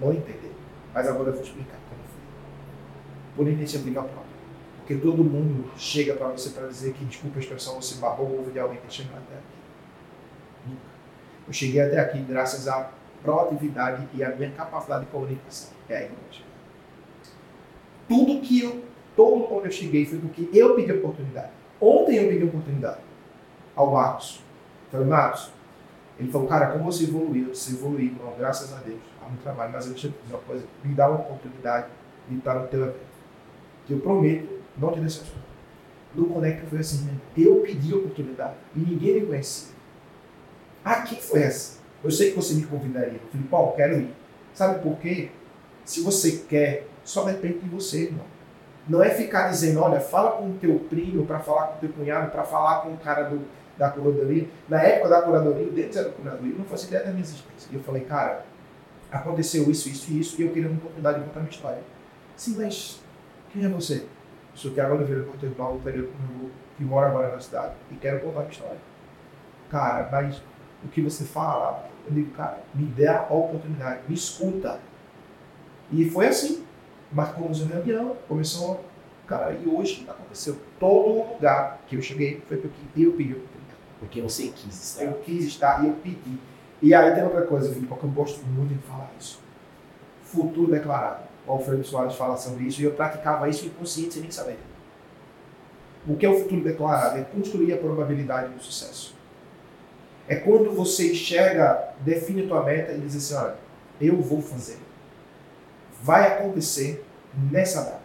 Speaker 2: Não entender. Mas agora eu vou explicar como foi. Por iniciativa própria. Porque todo mundo chega para você para dizer que, desculpa a expressão, você barrou o ovo de alguém que chegou até aqui. Nunca. Eu cheguei até aqui graças à proatividade e à minha capacidade de comunicação. É aí onde. Tudo que eu, todo onde eu cheguei foi porque eu pedi oportunidade. Ontem eu pedi oportunidade ao Marcos. Falei, Marcos, ele falou, cara, como você evoluiu? Você evoluiu, graças a Deus, há muito trabalho, mas eu eu dizer uma coisa, me dá uma oportunidade de estar no teu evento. Que eu prometo não te decepcionar. No Conecta foi assim, né? eu pedi oportunidade e ninguém me conhecia. Aqui foi essa. Eu sei que você me convidaria. Eu falei, Paulo, quero ir. Sabe por quê? Se você quer, só depende de você, irmão. Não é ficar dizendo, olha, fala com o teu primo, para falar com o teu cunhado, para falar com o cara do, da curadoria. Na época da curadoria, o deles era curadoria, eu não fazia ideia da minha existência. E eu falei, cara, aconteceu isso, isso e isso, e eu queria uma oportunidade de contar minha história. Sim, mas quem é você? Eu sou Tiago Oliveira, corteiro Paulo, período que mora agora na cidade, e quero contar minha história. Cara, mas o que você fala, eu digo, cara, me dê a oportunidade, me escuta. E foi assim. Marcamos uma reunião, começou, cara, e hoje aconteceu. Todo lugar que eu cheguei foi porque eu pedi.
Speaker 1: Porque você quis estar.
Speaker 2: Eu quis estar e eu pedi. E aí tem outra coisa, Felipe, porque eu gosto muito de falar isso. Futuro declarado. O Alfredo Soares fala sobre isso e eu praticava isso inconsciente sem nem saber. O que é o futuro declarado? É construir a probabilidade do sucesso. É quando você enxerga, define a tua meta e diz assim, olha, eu vou fazer. Vai acontecer nessa data.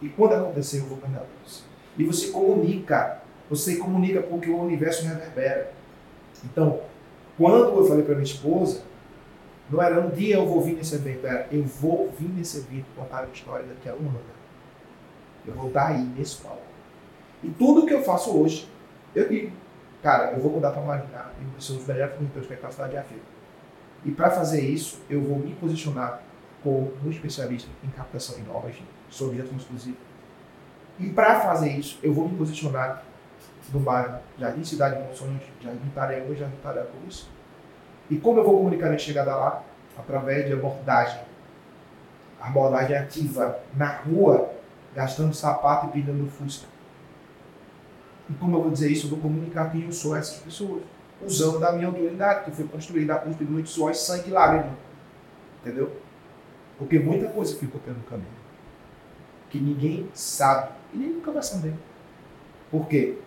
Speaker 2: E quando acontecer, eu vou ganhar luz. E você comunica. Você comunica porque o universo reverbera. Então, quando eu falei para minha esposa, não era um dia eu vou vir nesse evento, era eu vou vir nesse evento contar a história daqui a um ano. Eu vou estar aí nesse palco. E tudo que eu faço hoje, eu digo, cara, eu vou mudar para Marina e sou os melhores fornecedores que é a cidade de Africa. E para fazer isso, eu vou me posicionar como um especialista em captação de novas, sou objeto exclusivo. E para fazer isso, eu vou me posicionar no bairro Jardim Cidade de Monções, Jardim Tareúna e Jardim Tareúna. E como eu vou comunicar minha chegada lá? Através de abordagem. Abordagem ativa, na rua, gastando sapato e no Fusca. E como eu vou dizer isso? Eu vou comunicar quem eu sou a essas pessoas. Usando da minha autoridade, que foi construída a custo de muito suor, sangue e lágrimas. Entendeu? Porque muita coisa ficou pelo caminho. Que ninguém sabe. E nem nunca vai saber. Por quê?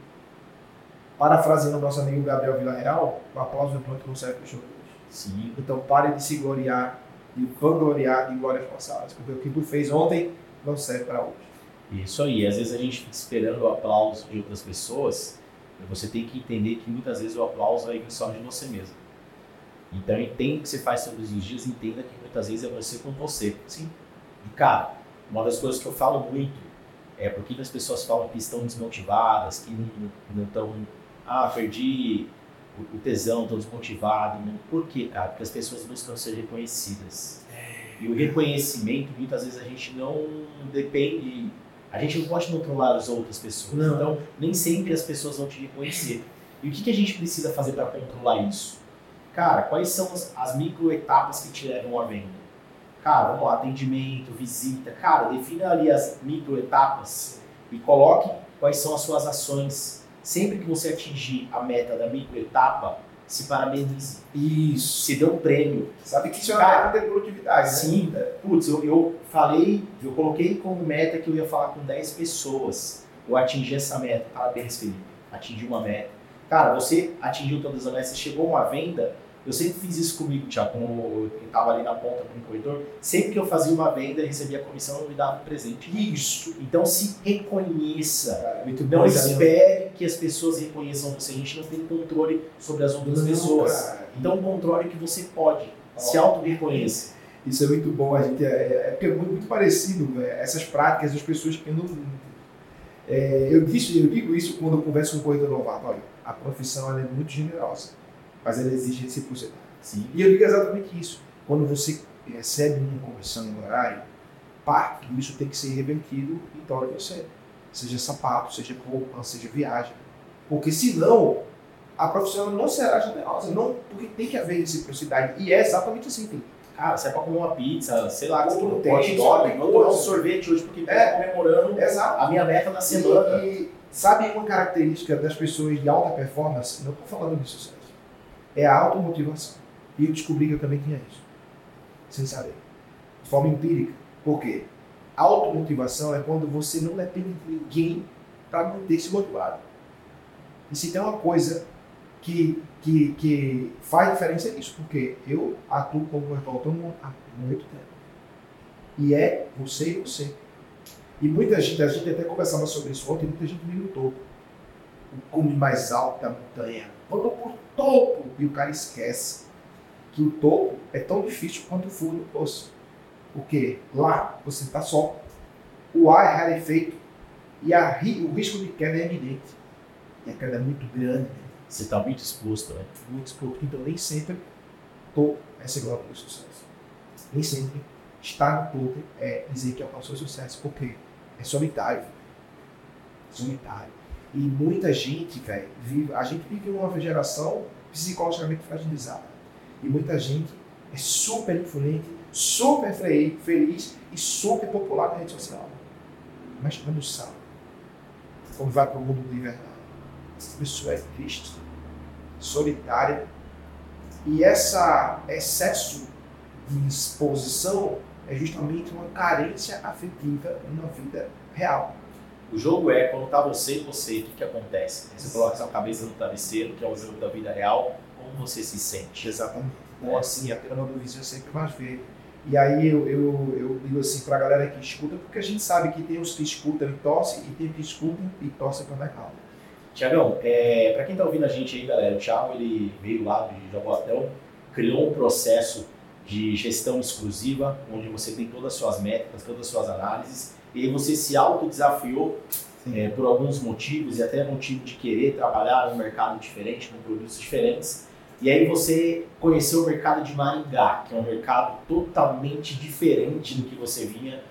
Speaker 2: Parafraseando o nosso amigo Gabriel Villarreal, o aplauso do pronto não serve para chover.
Speaker 1: Sim.
Speaker 2: Então pare de se gloriar, de vangloriar de glórias passadas. Porque o que tu fez ontem não serve para hoje.
Speaker 1: Isso aí, às vezes a gente fica esperando o aplauso de outras pessoas, você tem que entender que muitas vezes o aplauso vai vir só de você mesmo. Então entenda o que você faz todos os dias, entenda que muitas vezes é você com você.
Speaker 2: Sim.
Speaker 1: E cara, uma das coisas que eu falo muito é porque as pessoas falam que estão desmotivadas, que não estão, ah, perdi o tesão, estão desmotivados. Por quê, cara? Porque as pessoas buscam ser reconhecidas. E o reconhecimento, muitas vezes, a gente não depende a gente não pode controlar as outras pessoas.
Speaker 2: Não.
Speaker 1: Então, nem sempre as pessoas vão te reconhecer. E o que, que a gente precisa fazer para controlar isso? Cara, quais são as, as micro etapas que te levam à venda? Cara, vamos lá, atendimento, visita. Cara, defina ali as micro etapas e coloque quais são as suas ações. Sempre que você atingir a meta da micro etapa, se parabenize.
Speaker 2: Isso.
Speaker 1: Se dê um prêmio.
Speaker 2: Sabe que isso é
Speaker 1: Cara,
Speaker 2: uma meta de produtividade, né?
Speaker 1: Sim, putz, eu, eu falei, eu coloquei como meta que eu ia falar com 10 pessoas. Eu atingi essa meta. Parabéns, Felipe. Atingi uma meta. Cara, você atingiu todas as metas, você chegou a uma venda. Eu sempre fiz isso comigo, Tiago, eu estava ali na ponta com o corretor. Sempre que eu fazia uma venda e recebia comissão, eu me dava um presente.
Speaker 2: Isso.
Speaker 1: Então se reconheça.
Speaker 2: Cara, muito
Speaker 1: Não
Speaker 2: bom.
Speaker 1: espere que as pessoas reconheçam você. A gente não tem controle sobre as outras
Speaker 2: Não,
Speaker 1: pessoas.
Speaker 2: cara.
Speaker 1: Então controle que você pode. Se auto-reconheça.
Speaker 2: Isso é muito bom, a gente é, é, é porque é muito, muito parecido é, essas práticas das pessoas que não. É, eu, disse, eu digo isso quando eu converso com um corredor novato. Olha, a profissão é muito generosa, mas ela exige reciprocidade.
Speaker 1: Sim.
Speaker 2: E eu digo exatamente isso. Quando você recebe uma comissão no horário, parte disso tem que ser revertido em torno de você. Seja sapato, seja roupa, seja viagem. Porque senão, a profissão não será generosa. Não, porque tem que haver reciprocidade. E é exatamente assim, tem.
Speaker 1: Cara, se é pra comer uma pizza, sei lá,
Speaker 2: Ou não tem,
Speaker 1: dog,
Speaker 2: tem
Speaker 1: vou tomar um sorvete hoje porque
Speaker 2: É.
Speaker 1: tô comemorando
Speaker 2: Exato.
Speaker 1: a minha meta da semana.
Speaker 2: E sabe uma característica das pessoas de alta performance? Não estou falando sucesso. É a automotivação. E eu descobri que eu também tinha isso. Sem saber. De forma empírica. Por quê? Automotivação é quando você não depende de ninguém para manter-se motivado. E se tem uma coisa que, que, que faz diferença é isso. Porque eu atuo como corretor autônomo há muito tempo. E é você e você. E muita gente, a gente até conversava sobre isso ontem, muita gente me topo. O cume mais alto da montanha. Vamos pro topo! E o cara esquece que o topo é tão difícil quanto o fundo do poço. Porque lá você está só. O ar é rarefeito e a o risco de queda é evidente. E a queda é muito grande,
Speaker 1: Você tá muito exposto, né?
Speaker 2: muito exposto. Então nem sempre topo é seguro para o sucesso. Nem sempre estar no topo é dizer que alcançou sucesso, porque é solitário. Solitário. E muita gente, velho. A gente vive uma geração psicologicamente fragilizada. E muita gente é super influente, super fe- feliz e super popular na rede social. Mas quando sabe, quando vai para o mundo de verdade, essa pessoa é triste, solitária. E essa excesso de exposição é justamente uma carência afetiva na vida real.
Speaker 1: O jogo é quando tá você e você, o que, que acontece? Você coloca sua cabeça no travesseiro, que é o jogo da vida real, como você se sente?
Speaker 2: Exatamente. Então, assim, a pena do vizinho sempre mais vê. E aí eu, eu, eu digo assim pra galera que escuta, porque a gente sabe que tem os que escutam e torcem, e tem que escutam e torcem pra mercado.
Speaker 1: Tiagão, é, para quem tá ouvindo a gente aí, galera, o Thiago ele veio lá de Jaboatão, criou um processo de gestão exclusiva, onde você tem todas as suas métricas, todas as suas análises, e aí você se autodesafiou é, por alguns motivos, e até motivo de querer trabalhar num mercado diferente, com produtos diferentes. E aí você conheceu o mercado de Maringá, que é um mercado totalmente diferente do que você vinha.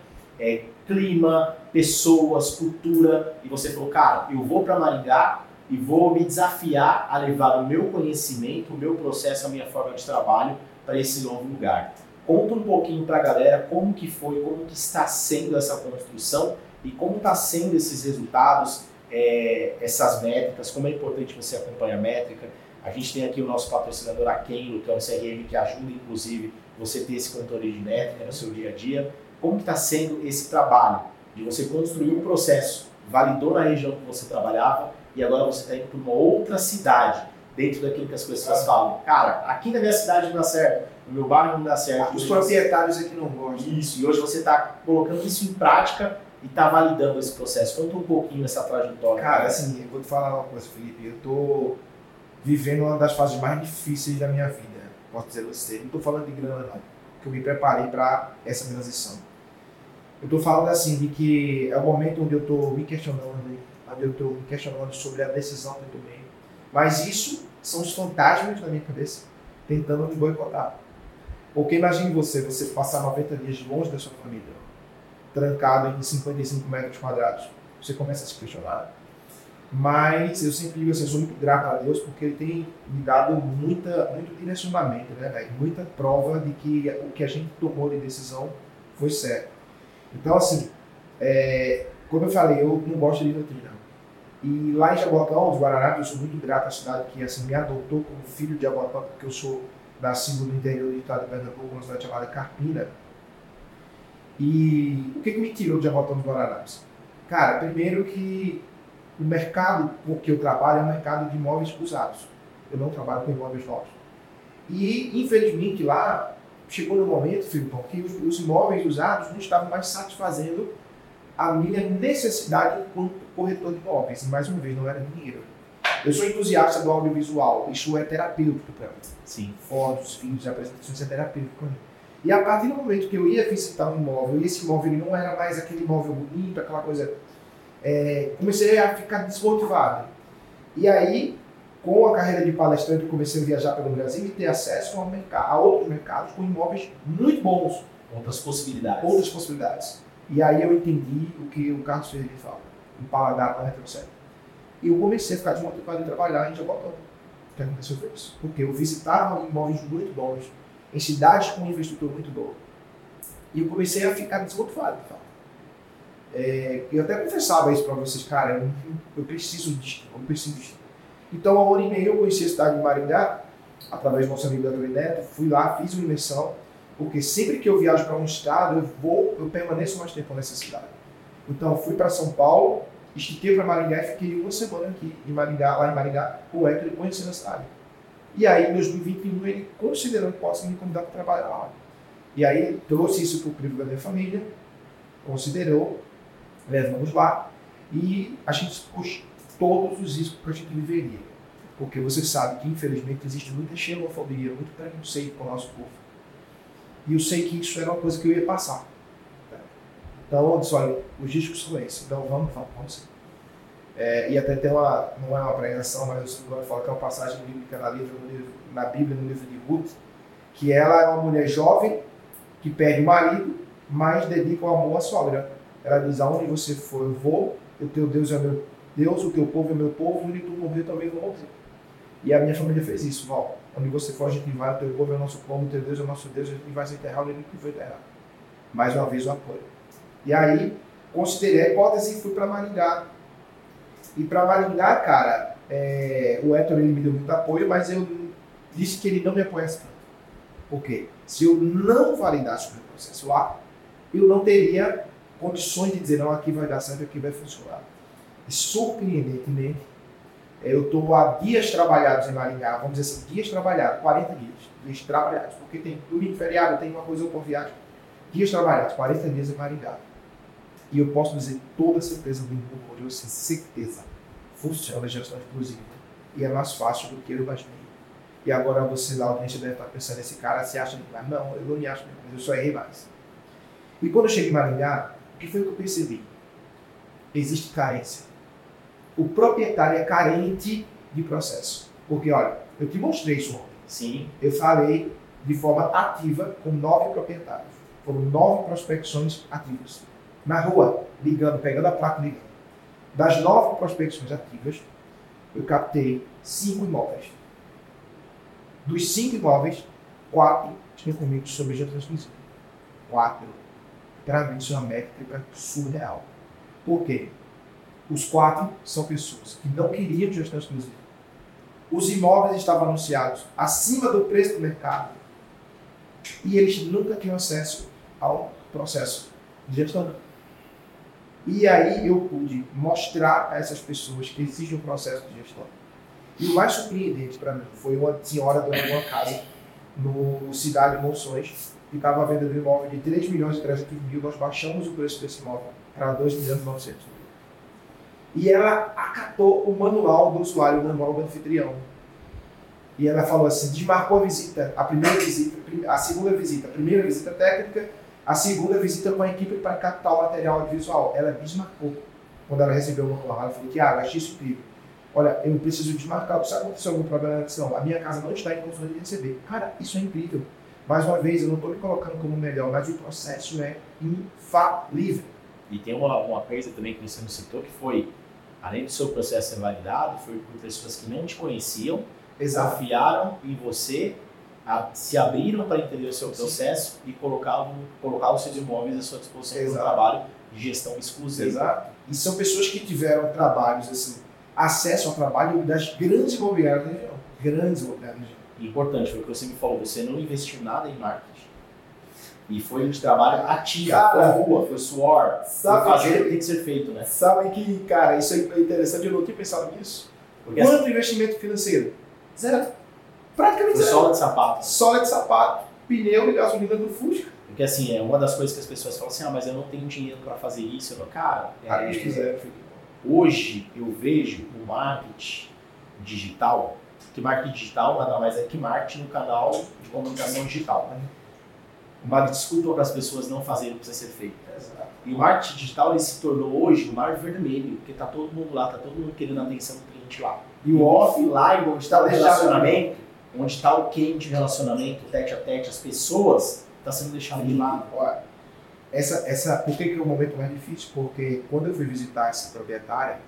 Speaker 1: É, clima, pessoas, cultura, e você falou, cara, eu vou para Maringá e vou me desafiar a levar o meu conhecimento, o meu processo, a minha forma de trabalho para esse novo lugar. Conta um pouquinho para a galera como que foi, como que está sendo essa construção e como está sendo esses resultados, é, essas métricas, como é importante você acompanhar a métrica. A gente tem aqui o nosso patrocinador Akenlo, que é um CRM que ajuda, inclusive, você ter esse controle de métrica no seu dia a dia. Como está sendo esse trabalho de você construir um processo, validou na região que você trabalhava e agora você está indo para uma outra cidade, dentro daquilo que as pessoas falam. Cara, aqui na minha cidade não dá certo, no meu bairro não dá certo.
Speaker 2: Os
Speaker 1: Hoje
Speaker 2: proprietários aqui não gostam.
Speaker 1: isso, e hoje você está colocando isso em prática e está validando esse processo. Conta um pouquinho essa trajetória.
Speaker 2: Cara, assim, eu vou te falar uma coisa, Felipe. Eu tô vivendo uma das fases mais difíceis da minha vida. Posso dizer você. Não tô falando de grana, não. Que eu me preparei para essa transição. Eu tô falando assim de que é o momento onde eu tô me questionando, onde eu tô me questionando sobre a decisão que eu tomei. Mas isso são os fantasmas na minha cabeça tentando me boicotar. Porque imagine você, você passar 90 dias longe da sua família, trancado em 55 metros quadrados. Você começa a se questionar. Mas eu sempre digo assim, eu sou muito grato a Deus porque Ele tem me dado muita, muito direcionamento, né? Muita prova de que o que a gente tomou de decisão foi certo. Então, assim, é, como eu falei, eu não gosto de doutrina. E lá em Jabotão, os Guararapes, eu sou muito grato à cidade que assim, me adotou como filho de Jabotão, porque eu sou nascido no interior do estado de Pernambuco, uma cidade chamada Carpina. E o que, que me tirou de Jabotão dos Guararapes? Cara, primeiro que o mercado que eu trabalho é um mercado de imóveis usados. Eu não trabalho com imóveis novos. E, infelizmente, lá chegou no momento, Filipão, que os, os imóveis usados não estavam mais satisfazendo a minha necessidade enquanto corretor de imóveis. Mais uma vez, não era dinheiro. Eu sou entusiasta do audiovisual, isso é terapêutico para mim.
Speaker 1: Sim.
Speaker 2: Fotos, vídeos, apresentações é terapêutico para mim. E a partir do momento que eu ia visitar um imóvel, e esse imóvel não era mais aquele imóvel bonito, aquela coisa é, comecei a ficar desmotivado. E aí, com a carreira de palestrante, comecei a viajar pelo Brasil e ter acesso a, mercado, a outros mercados com imóveis muito bons.
Speaker 1: Outras possibilidades.
Speaker 2: Outras possibilidades. E aí eu entendi o que o Carlos Ferreira fala, o paladar para retrocesso. E eu comecei a ficar desmotivado em trabalhar em Jabotão. O que aconteceu foi isso. Porque eu visitava imóveis muito bons, em cidades com infraestrutura muito boa. E eu comecei a ficar desmotivado. É, eu até confessava isso para vocês, cara, eu, eu preciso disso, eu preciso disso. Então, um ano e meio eu conheci a cidade de Maringá, através do nosso amigo André Neto, fui lá, fiz uma imersão, porque sempre que eu viajo para um estado, eu vou, eu permaneço mais tempo nessa cidade. Então, fui para São Paulo, estiquei para Maringá e fiquei uma semana aqui em Maringá, lá em Maringá, com o Hector conhecendo a cidade. E aí, em 2021, ele considerou que possa me convidar para trabalhar lá. E aí, trouxe isso para o primo da minha família, considerou, levamos lá e a gente expôs todos os riscos que a gente viveria. Porque você sabe que, infelizmente, existe muita xenofobia, muito preconceito com o nosso povo. E eu sei que isso era uma coisa que eu ia passar. Então, eu disse, olha, os riscos são esses. Então, vamos, vamos, vamos. É, e até tem uma, não é uma pregação, mas eu falar que é uma passagem bíblica na, livro, na Bíblia, no livro de Ruth, que ela é uma mulher jovem que perde o marido, mas dedica o amor à sogra. Ela diz: aonde você for, eu vou, o teu Deus é meu Deus, o teu povo é meu povo, onde tu morrer também vou morrer. E a minha família fez isso, Val. Onde você for, a gente vai, o teu povo é o nosso povo, o teu Deus é o nosso Deus, a gente vai se enterrar onde que foi enterrar. Mais uma vez o apoio. E aí, considerei a hipótese e fui para Maringá. E para Maringá, cara, é, o Héctor ele me deu muito apoio, mas eu disse que ele não me apoiasse tanto. Por quê? Se eu não validasse o meu processo lá, eu não teria condições de dizer, não, aqui vai dar certo, aqui vai funcionar. E surpreendentemente, eu estou há dias trabalhados em Maringá, vamos dizer assim, dias trabalhados, 40 dias, dias trabalhados, porque tem domingo feriado, tem uma coisa ou por viagem, dias trabalhados, 40 dias em Maringá. E eu posso dizer toda certeza do mundo, eu sem certeza, funciona a gestão exclusiva. E é mais fácil do que eu imaginei. E agora você lá, audiência deve estar pensando, esse cara se acha demais. Não, eu não me acho demais, eu só errei mais. E quando eu cheguei em Maringá, o que foi que eu percebi? Existe carência. O proprietário é carente de processo. Porque, olha, eu te mostrei isso ontem.
Speaker 1: Sim.
Speaker 2: Eu falei de forma ativa com nove proprietários. Foram nove prospecções ativas. Na rua, ligando, pegando a placa ligando. Das nove prospecções ativas, eu captei cinco imóveis. Dos cinco imóveis, quatro tinham comigo sobre gestão exclusiva. Quatro mim, isso é uma métrica surreal. Por quê? Os quatro são pessoas que não queriam gestão exclusiva. Os imóveis estavam anunciados acima do preço do mercado e eles nunca tinham acesso ao processo de gestão. E aí eu pude mostrar a essas pessoas que existe um processo de gestão. E o mais surpreendente para mim foi uma senhora dona de uma casa no Cidade de Monções, que estava à venda de um imóvel de 3 milhões e 300 mil, nós baixamos o preço desse imóvel para 2 milhões e 900 mil. E ela acatou o manual do usuário, o manual do anfitrião. E ela falou assim, desmarcou a visita, a primeira visita, a segunda visita, a primeira visita técnica, a segunda visita com a equipe para captar o material audiovisual. Ela desmarcou quando ela recebeu o manual. Ela falou, Tiago, achei isso incrível. Olha, eu preciso desmarcar, sabe aconteceu algum problema na edição? A minha casa não está em condições de receber. Cara, isso é incrível. Mais uma vez, eu não estou me colocando como melhor, mas o processo é infalível.
Speaker 1: E tem uma, uma coisa também que você não citou, que foi além do seu processo ser validado, foi por pessoas que não te conheciam,
Speaker 2: Exato.
Speaker 1: confiaram em você, a- se abriram para entender o seu processo e colocavam, colocavam os seus imóveis à sua disposição para um
Speaker 2: Exato.
Speaker 1: trabalho de gestão exclusiva.
Speaker 2: Exato. E são pessoas que tiveram trabalhos, assim, acesso ao trabalho das grandes imobiliárias da região. Grandes imobiliárias da região.
Speaker 1: Importante, foi o que você me falou, você não investiu nada em marketing. E foi de trabalho ativo,
Speaker 2: Cara,
Speaker 1: foi rua, foi suor, foi
Speaker 2: sabe
Speaker 1: fazer
Speaker 2: que-
Speaker 1: o que tem que ser feito, né?
Speaker 2: Sabe que, cara, isso é interessante, eu não tinha pensado nisso.
Speaker 1: Porque
Speaker 2: Quanto investimento financeiro? Zero. Praticamente zero.
Speaker 1: sola de sapato.
Speaker 2: Sola de sapato, pneu e gasolina do Fusca.
Speaker 1: Porque assim, é uma das coisas que as pessoas falam assim, ah, mas eu não tenho dinheiro para fazer isso. Eu não, cara, é,
Speaker 2: filho.
Speaker 1: hoje eu vejo o marketing digital, que marketing digital nada mais é que marketing no canal de comunicação digital. né? Marketing desculpa para as pessoas não fazerem o que precisa ser feito.
Speaker 2: Exato.
Speaker 1: E o marketing digital ele se tornou hoje o mar vermelho, porque tá todo mundo lá, tá todo mundo querendo a atenção do cliente lá.
Speaker 2: E o off,
Speaker 1: offline, onde está o
Speaker 2: Deixado
Speaker 1: relacionamento, onde está o quente relacionamento, tete a tete, as pessoas, está sendo deixado de lado.
Speaker 2: Essa, essa, por que, que é o momento mais difícil? Porque quando eu fui visitar essa proprietária,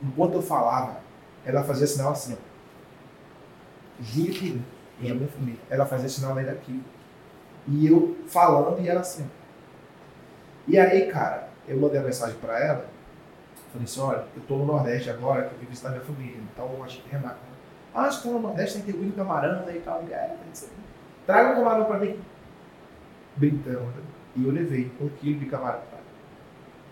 Speaker 2: enquanto eu falava, ela fazia sinal assim, ó. Gira aqui, e a minha família. Ela fazia sinal além daquilo. E eu falando e ela assim. E aí, cara, eu mandei a mensagem pra ela. Falei assim, olha, eu tô no Nordeste agora, que eu vim visitar minha família. Então a gente remata. Ah, você tá no Nordeste, tem que ter muito camarão né, e tal. E, é, que. Traga um camarão pra mim. Brincando. né? E eu levei um quilo de camarão.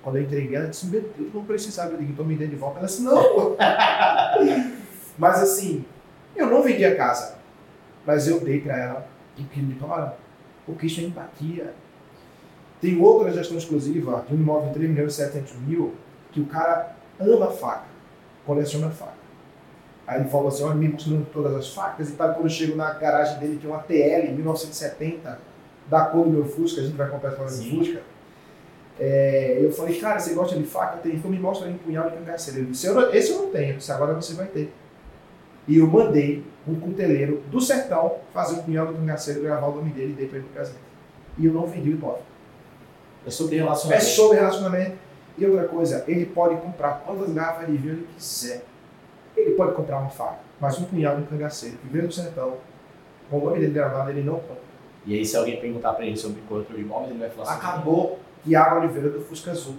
Speaker 2: Quando eu entreguei, ela disse, meu Deus, não precisava. Eu digo, então me dê de volta. Ela disse, não. Mas assim, eu não vendi a casa. Mas eu dei pra ela um quilo de camarão. Porque isso é empatia. Tem outra gestão exclusiva de um imóvel de 3 milhões e 700 mil que o cara ama faca, coleciona faca. Aí ele falou assim, olha, me mostrando todas as facas e tal. Quando eu chego na garagem dele, tem uma TL 1970, da cor do meu Fusca, a gente vai comprar essa do
Speaker 1: Sim.
Speaker 2: Fusca. É, eu falei, cara, você gosta de faca? Tem, então me mostra aí um punhal de cangaceiro. Ele disse, "Eu não- esse eu não tenho, disse, agora você vai ter. E eu mandei um cuteleiro do sertão fazer um punhal de cangaceiro, gravar o nome dele e dei pra ele no casamento. E eu não vendi o imóvel.
Speaker 1: É sobre
Speaker 2: É
Speaker 1: relacionamento.
Speaker 2: sobre relacionamento. E outra coisa, ele pode comprar quantas garrafas de vinho ele quiser. Ele pode comprar uma faca, mas um punhal de cangaceiro que veio do sertão, com o nome dele gravado, ele não compra.
Speaker 1: E aí, se alguém perguntar para ele sobre corretor de imóveis, ele vai falar assim:
Speaker 2: Acabou Tiago Oliveira do Fusca Azul.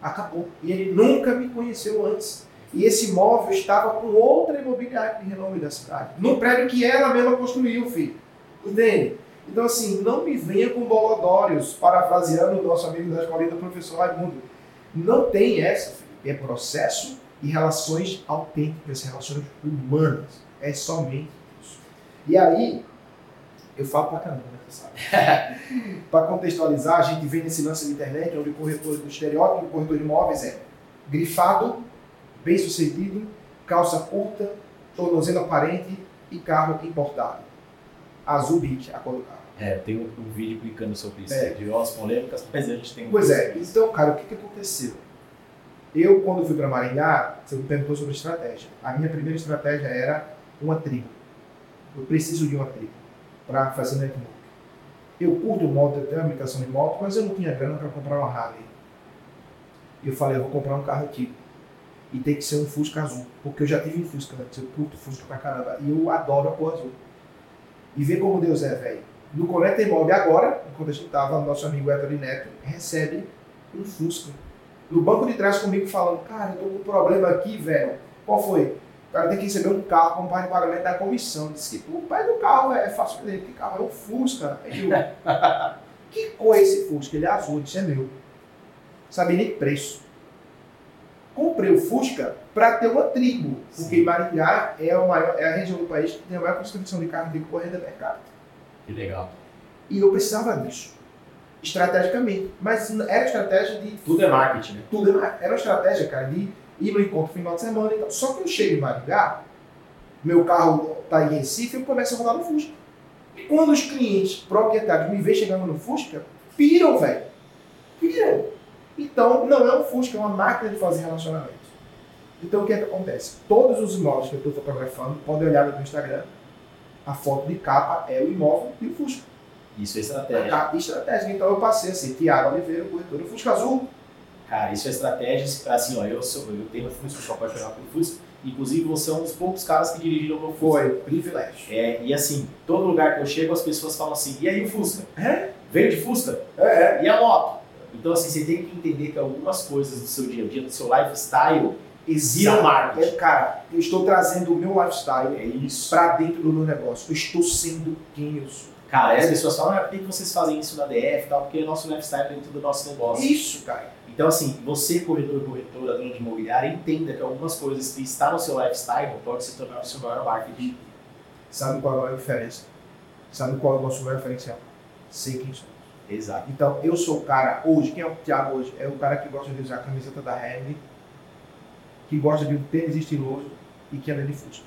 Speaker 2: Acabou. E ele nunca me conheceu antes. E esse imóvel estava com outra imobiliária de renome da cidade. Num prédio que ela mesma construiu, filho. Entende? Então, assim, não me venha com bolodórios, parafraseando o nosso amigo da escolinha do professor Raimundo. Não tem essa, filho. É processo e relações autênticas, relações humanas. É somente isso. E aí, eu falo pra caramba, né? você sabe? Para contextualizar, a gente vem nesse lance da internet, onde o corretor do estereótipo do corretor de imóveis é grifado, bem sucedido, calça curta, tornozelo aparente e carro importado. Azul Beach, a carro.
Speaker 1: É, tem um, um vídeo clicando sobre isso,
Speaker 2: É.
Speaker 1: de umas polêmicas, mas a gente tem um
Speaker 2: Pois é, então, cara, o que, que aconteceu? Eu, quando fui para Maringá, você me perguntou sobre estratégia. A minha primeira estratégia era uma tribo. Eu preciso de uma tribo para fazer network. Eu curto moto, eu tenho aplicação de moto, mas eu não tinha grana para comprar uma Harley. E eu falei, eu vou comprar um carro antigo. E tem que ser um Fusca azul. Porque eu já tive um Fusca antes, eu curto Fusca pra caramba. E eu adoro a cor azul. E vê como Deus é, velho. No Conecta Imóvel agora, enquanto a gente tava, nosso amigo Héctor Neto recebe um Fusca. No banco de trás comigo falando, cara, eu tô com um problema aqui, velho. Qual foi? O cara tem que receber um carro como parte de pagamento da comissão. Disse que o pai do carro é fácil dele, que carro é um Fusca. Aí eu, que cor é esse Fusca? Ele é azul, disse é meu. Sabia nem preço. Comprei o Fusca para ter uma tribo, porque
Speaker 1: Sim.
Speaker 2: Maringá é, o maior, é a região do país que tem a maior concentração de carro de corrida do mercado.
Speaker 1: Que legal.
Speaker 2: E eu precisava disso, estrategicamente. Mas era estratégia de
Speaker 1: Tudo é marketing, né?
Speaker 2: tudo, era uma estratégia, cara, de ir no encontro final de semana e tal. Só que eu chego em Maringá, meu carro tá em Recife, eu começo a rodar no Fusca. E quando os clientes proprietários me veem chegando no Fusca, piram, velho. Piram. Então, não é um Fusca, é uma máquina de fazer relacionamento. Então, o que é que acontece? Todos os imóveis que eu estou fotografando, podem olhar no meu Instagram, a foto de capa é o imóvel e o Fusca.
Speaker 1: Isso é estratégia.
Speaker 2: capa estratégica. Então, eu passei assim, Tiago Oliveira, corretor do Fusca Azul.
Speaker 1: Cara, isso é estratégia, assim, ó, eu, sou, eu tenho um Fusca, sou apaixonado pelo Fusca, inclusive você é um dos poucos caras que dirigiram o meu Fusca.
Speaker 2: Foi, privilégio.
Speaker 1: É, e assim, todo lugar que eu chego, as pessoas falam assim, e aí o Fusca?
Speaker 2: É?
Speaker 1: Veio de Fusca?
Speaker 2: É,
Speaker 1: E a moto? Então, assim, você tem que entender que algumas coisas do seu dia a dia, do seu lifestyle, viram marketing.
Speaker 2: É, cara, eu estou trazendo o meu lifestyle
Speaker 1: É
Speaker 2: para dentro do meu negócio. Eu estou sendo quem eu sou.
Speaker 1: Cara, aí as pessoas falam, ah, por que vocês fazem isso na DF e tal? Porque o nosso lifestyle é dentro do nosso negócio.
Speaker 2: Isso, cara.
Speaker 1: Então, assim, você, corretor, corretora, dono de imobiliária, entenda que algumas coisas que estão no seu lifestyle pode se tornar o seu maior marketing.
Speaker 2: Sabe qual é a maior diferença? Sabe qual é o nosso maior diferencial? Sei quem somos.
Speaker 1: Exato.
Speaker 2: Então, eu sou o cara hoje, quem é o Thiago hoje? É o cara que gosta de usar a camiseta da Henry, que gosta de um tênis estiloso e que anda de Fusca.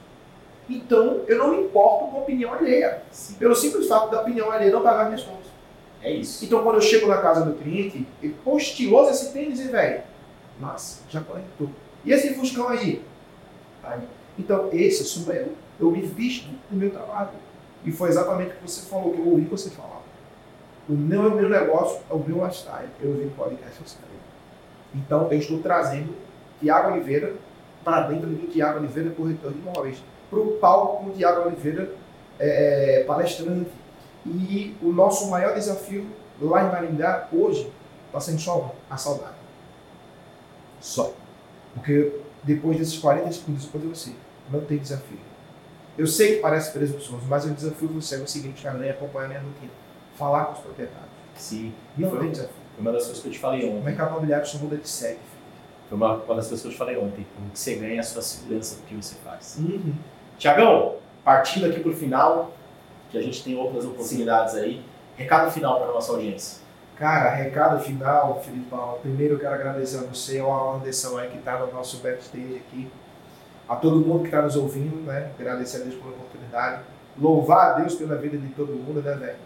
Speaker 2: Então, eu não me importo com a opinião alheia.
Speaker 1: Sim.
Speaker 2: Pelo simples fato da opinião alheia não pagar minhas contas.
Speaker 1: É isso.
Speaker 2: Então, quando eu chego na casa do cliente, ele, pô, estiloso esse tênis, velho? Massa, já conectou. E esse Fuscão aí? Aí. Então, esse sou eu. Eu me visto do meu trabalho. E foi exatamente o que você falou, que eu ouvi você falar. O meu, o meu negócio é o meu lifestyle. Eu vi podcast você Então, eu estou trazendo Tiago Oliveira para dentro do Tiago Oliveira, corretor de imóveis. Para o palco com o Tiago Oliveira, é, palestrante. E o nosso maior desafio lá em Maringá, hoje, está sendo só a saudade. Só. Porque depois desses 40 segundos, eu você, não tem desafio. Eu sei que parece presunçoso, mas eu desafio você é o seguinte, Instagram e acompanhar minha rotina. Falar com os proprietários.
Speaker 1: Sim.
Speaker 2: Não
Speaker 1: Foi
Speaker 2: tem desafio.
Speaker 1: uma das coisas que eu te falei
Speaker 2: O
Speaker 1: ontem.
Speaker 2: mercado imobiliário só muda de segue.
Speaker 1: Foi uma, uma das coisas que eu te falei ontem. Como que você ganha a sua segurança do que você faz.
Speaker 2: Uhum.
Speaker 1: Tiagão, partindo aqui pro final, que a gente tem outras oportunidades aí. Recado final para nossa audiência.
Speaker 2: Cara, recado final, Filipão. Primeiro eu quero agradecer a você, ao Anderson aí que está no nosso backstage aqui. A todo mundo que está nos ouvindo, né? Agradecer a Deus pela oportunidade. Louvar a Deus pela vida de todo mundo, né, velho?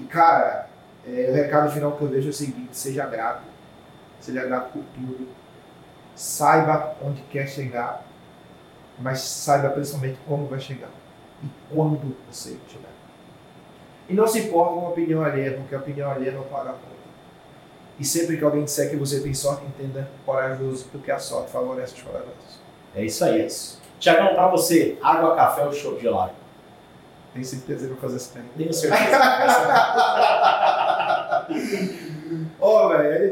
Speaker 2: E, cara, é, o recado final que eu vejo é o seguinte: seja grato. Seja grato por tudo. Saiba onde quer chegar, mas saiba principalmente como vai chegar e quando você chegar. E não se importa com a opinião alheia, porque a opinião alheia não paga a conta. E sempre que alguém disser que você tem sorte, entenda corajoso, porque a sorte favorece os corajosos.
Speaker 1: É isso aí, é isso. Tiagão, para você, água, café ou show gelado?
Speaker 2: Tem certeza que eu vou fazer essa pergunta?
Speaker 1: Tenho certeza.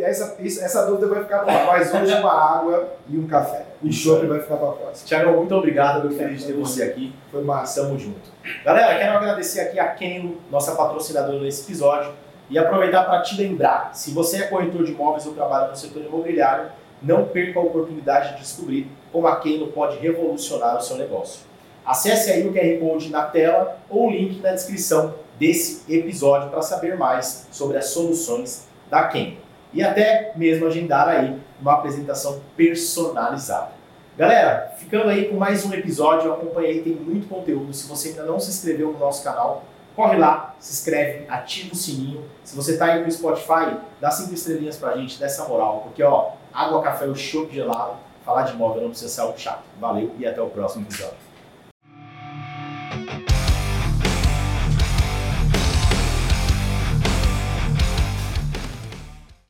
Speaker 2: Essa, essa dúvida vai ficar pra Mas hoje uma água e um café. O chopp
Speaker 1: aí.
Speaker 2: vai ficar pra próxima.
Speaker 1: Tiagão, muito obrigado. Muito feliz de ter você aqui.
Speaker 2: Foi massa.
Speaker 1: Tamo junto. Galera, quero agradecer aqui a Kenlo, nossa patrocinadora nesse episódio, e aproveitar para te lembrar, se você é corretor de imóveis ou trabalha no setor imobiliário, não perca a oportunidade de descobrir como a Kenlo pode revolucionar o seu negócio. Acesse aí o QR Code na tela ou o link na descrição desse episódio para saber mais sobre as soluções da Kenlo. E até mesmo agendar aí uma apresentação personalizada. Galera, ficando aí com mais um episódio, acompanha aí, tem muito conteúdo. Se você ainda não se inscreveu no nosso canal, corre lá, se inscreve, ativa o sininho. Se você tá aí no Spotify, dá cinco estrelinhas pra gente, dá essa moral, porque ó, água, café ou chopp gelado, falar de imóvel não precisa ser algo chato. Valeu e até o próximo episódio.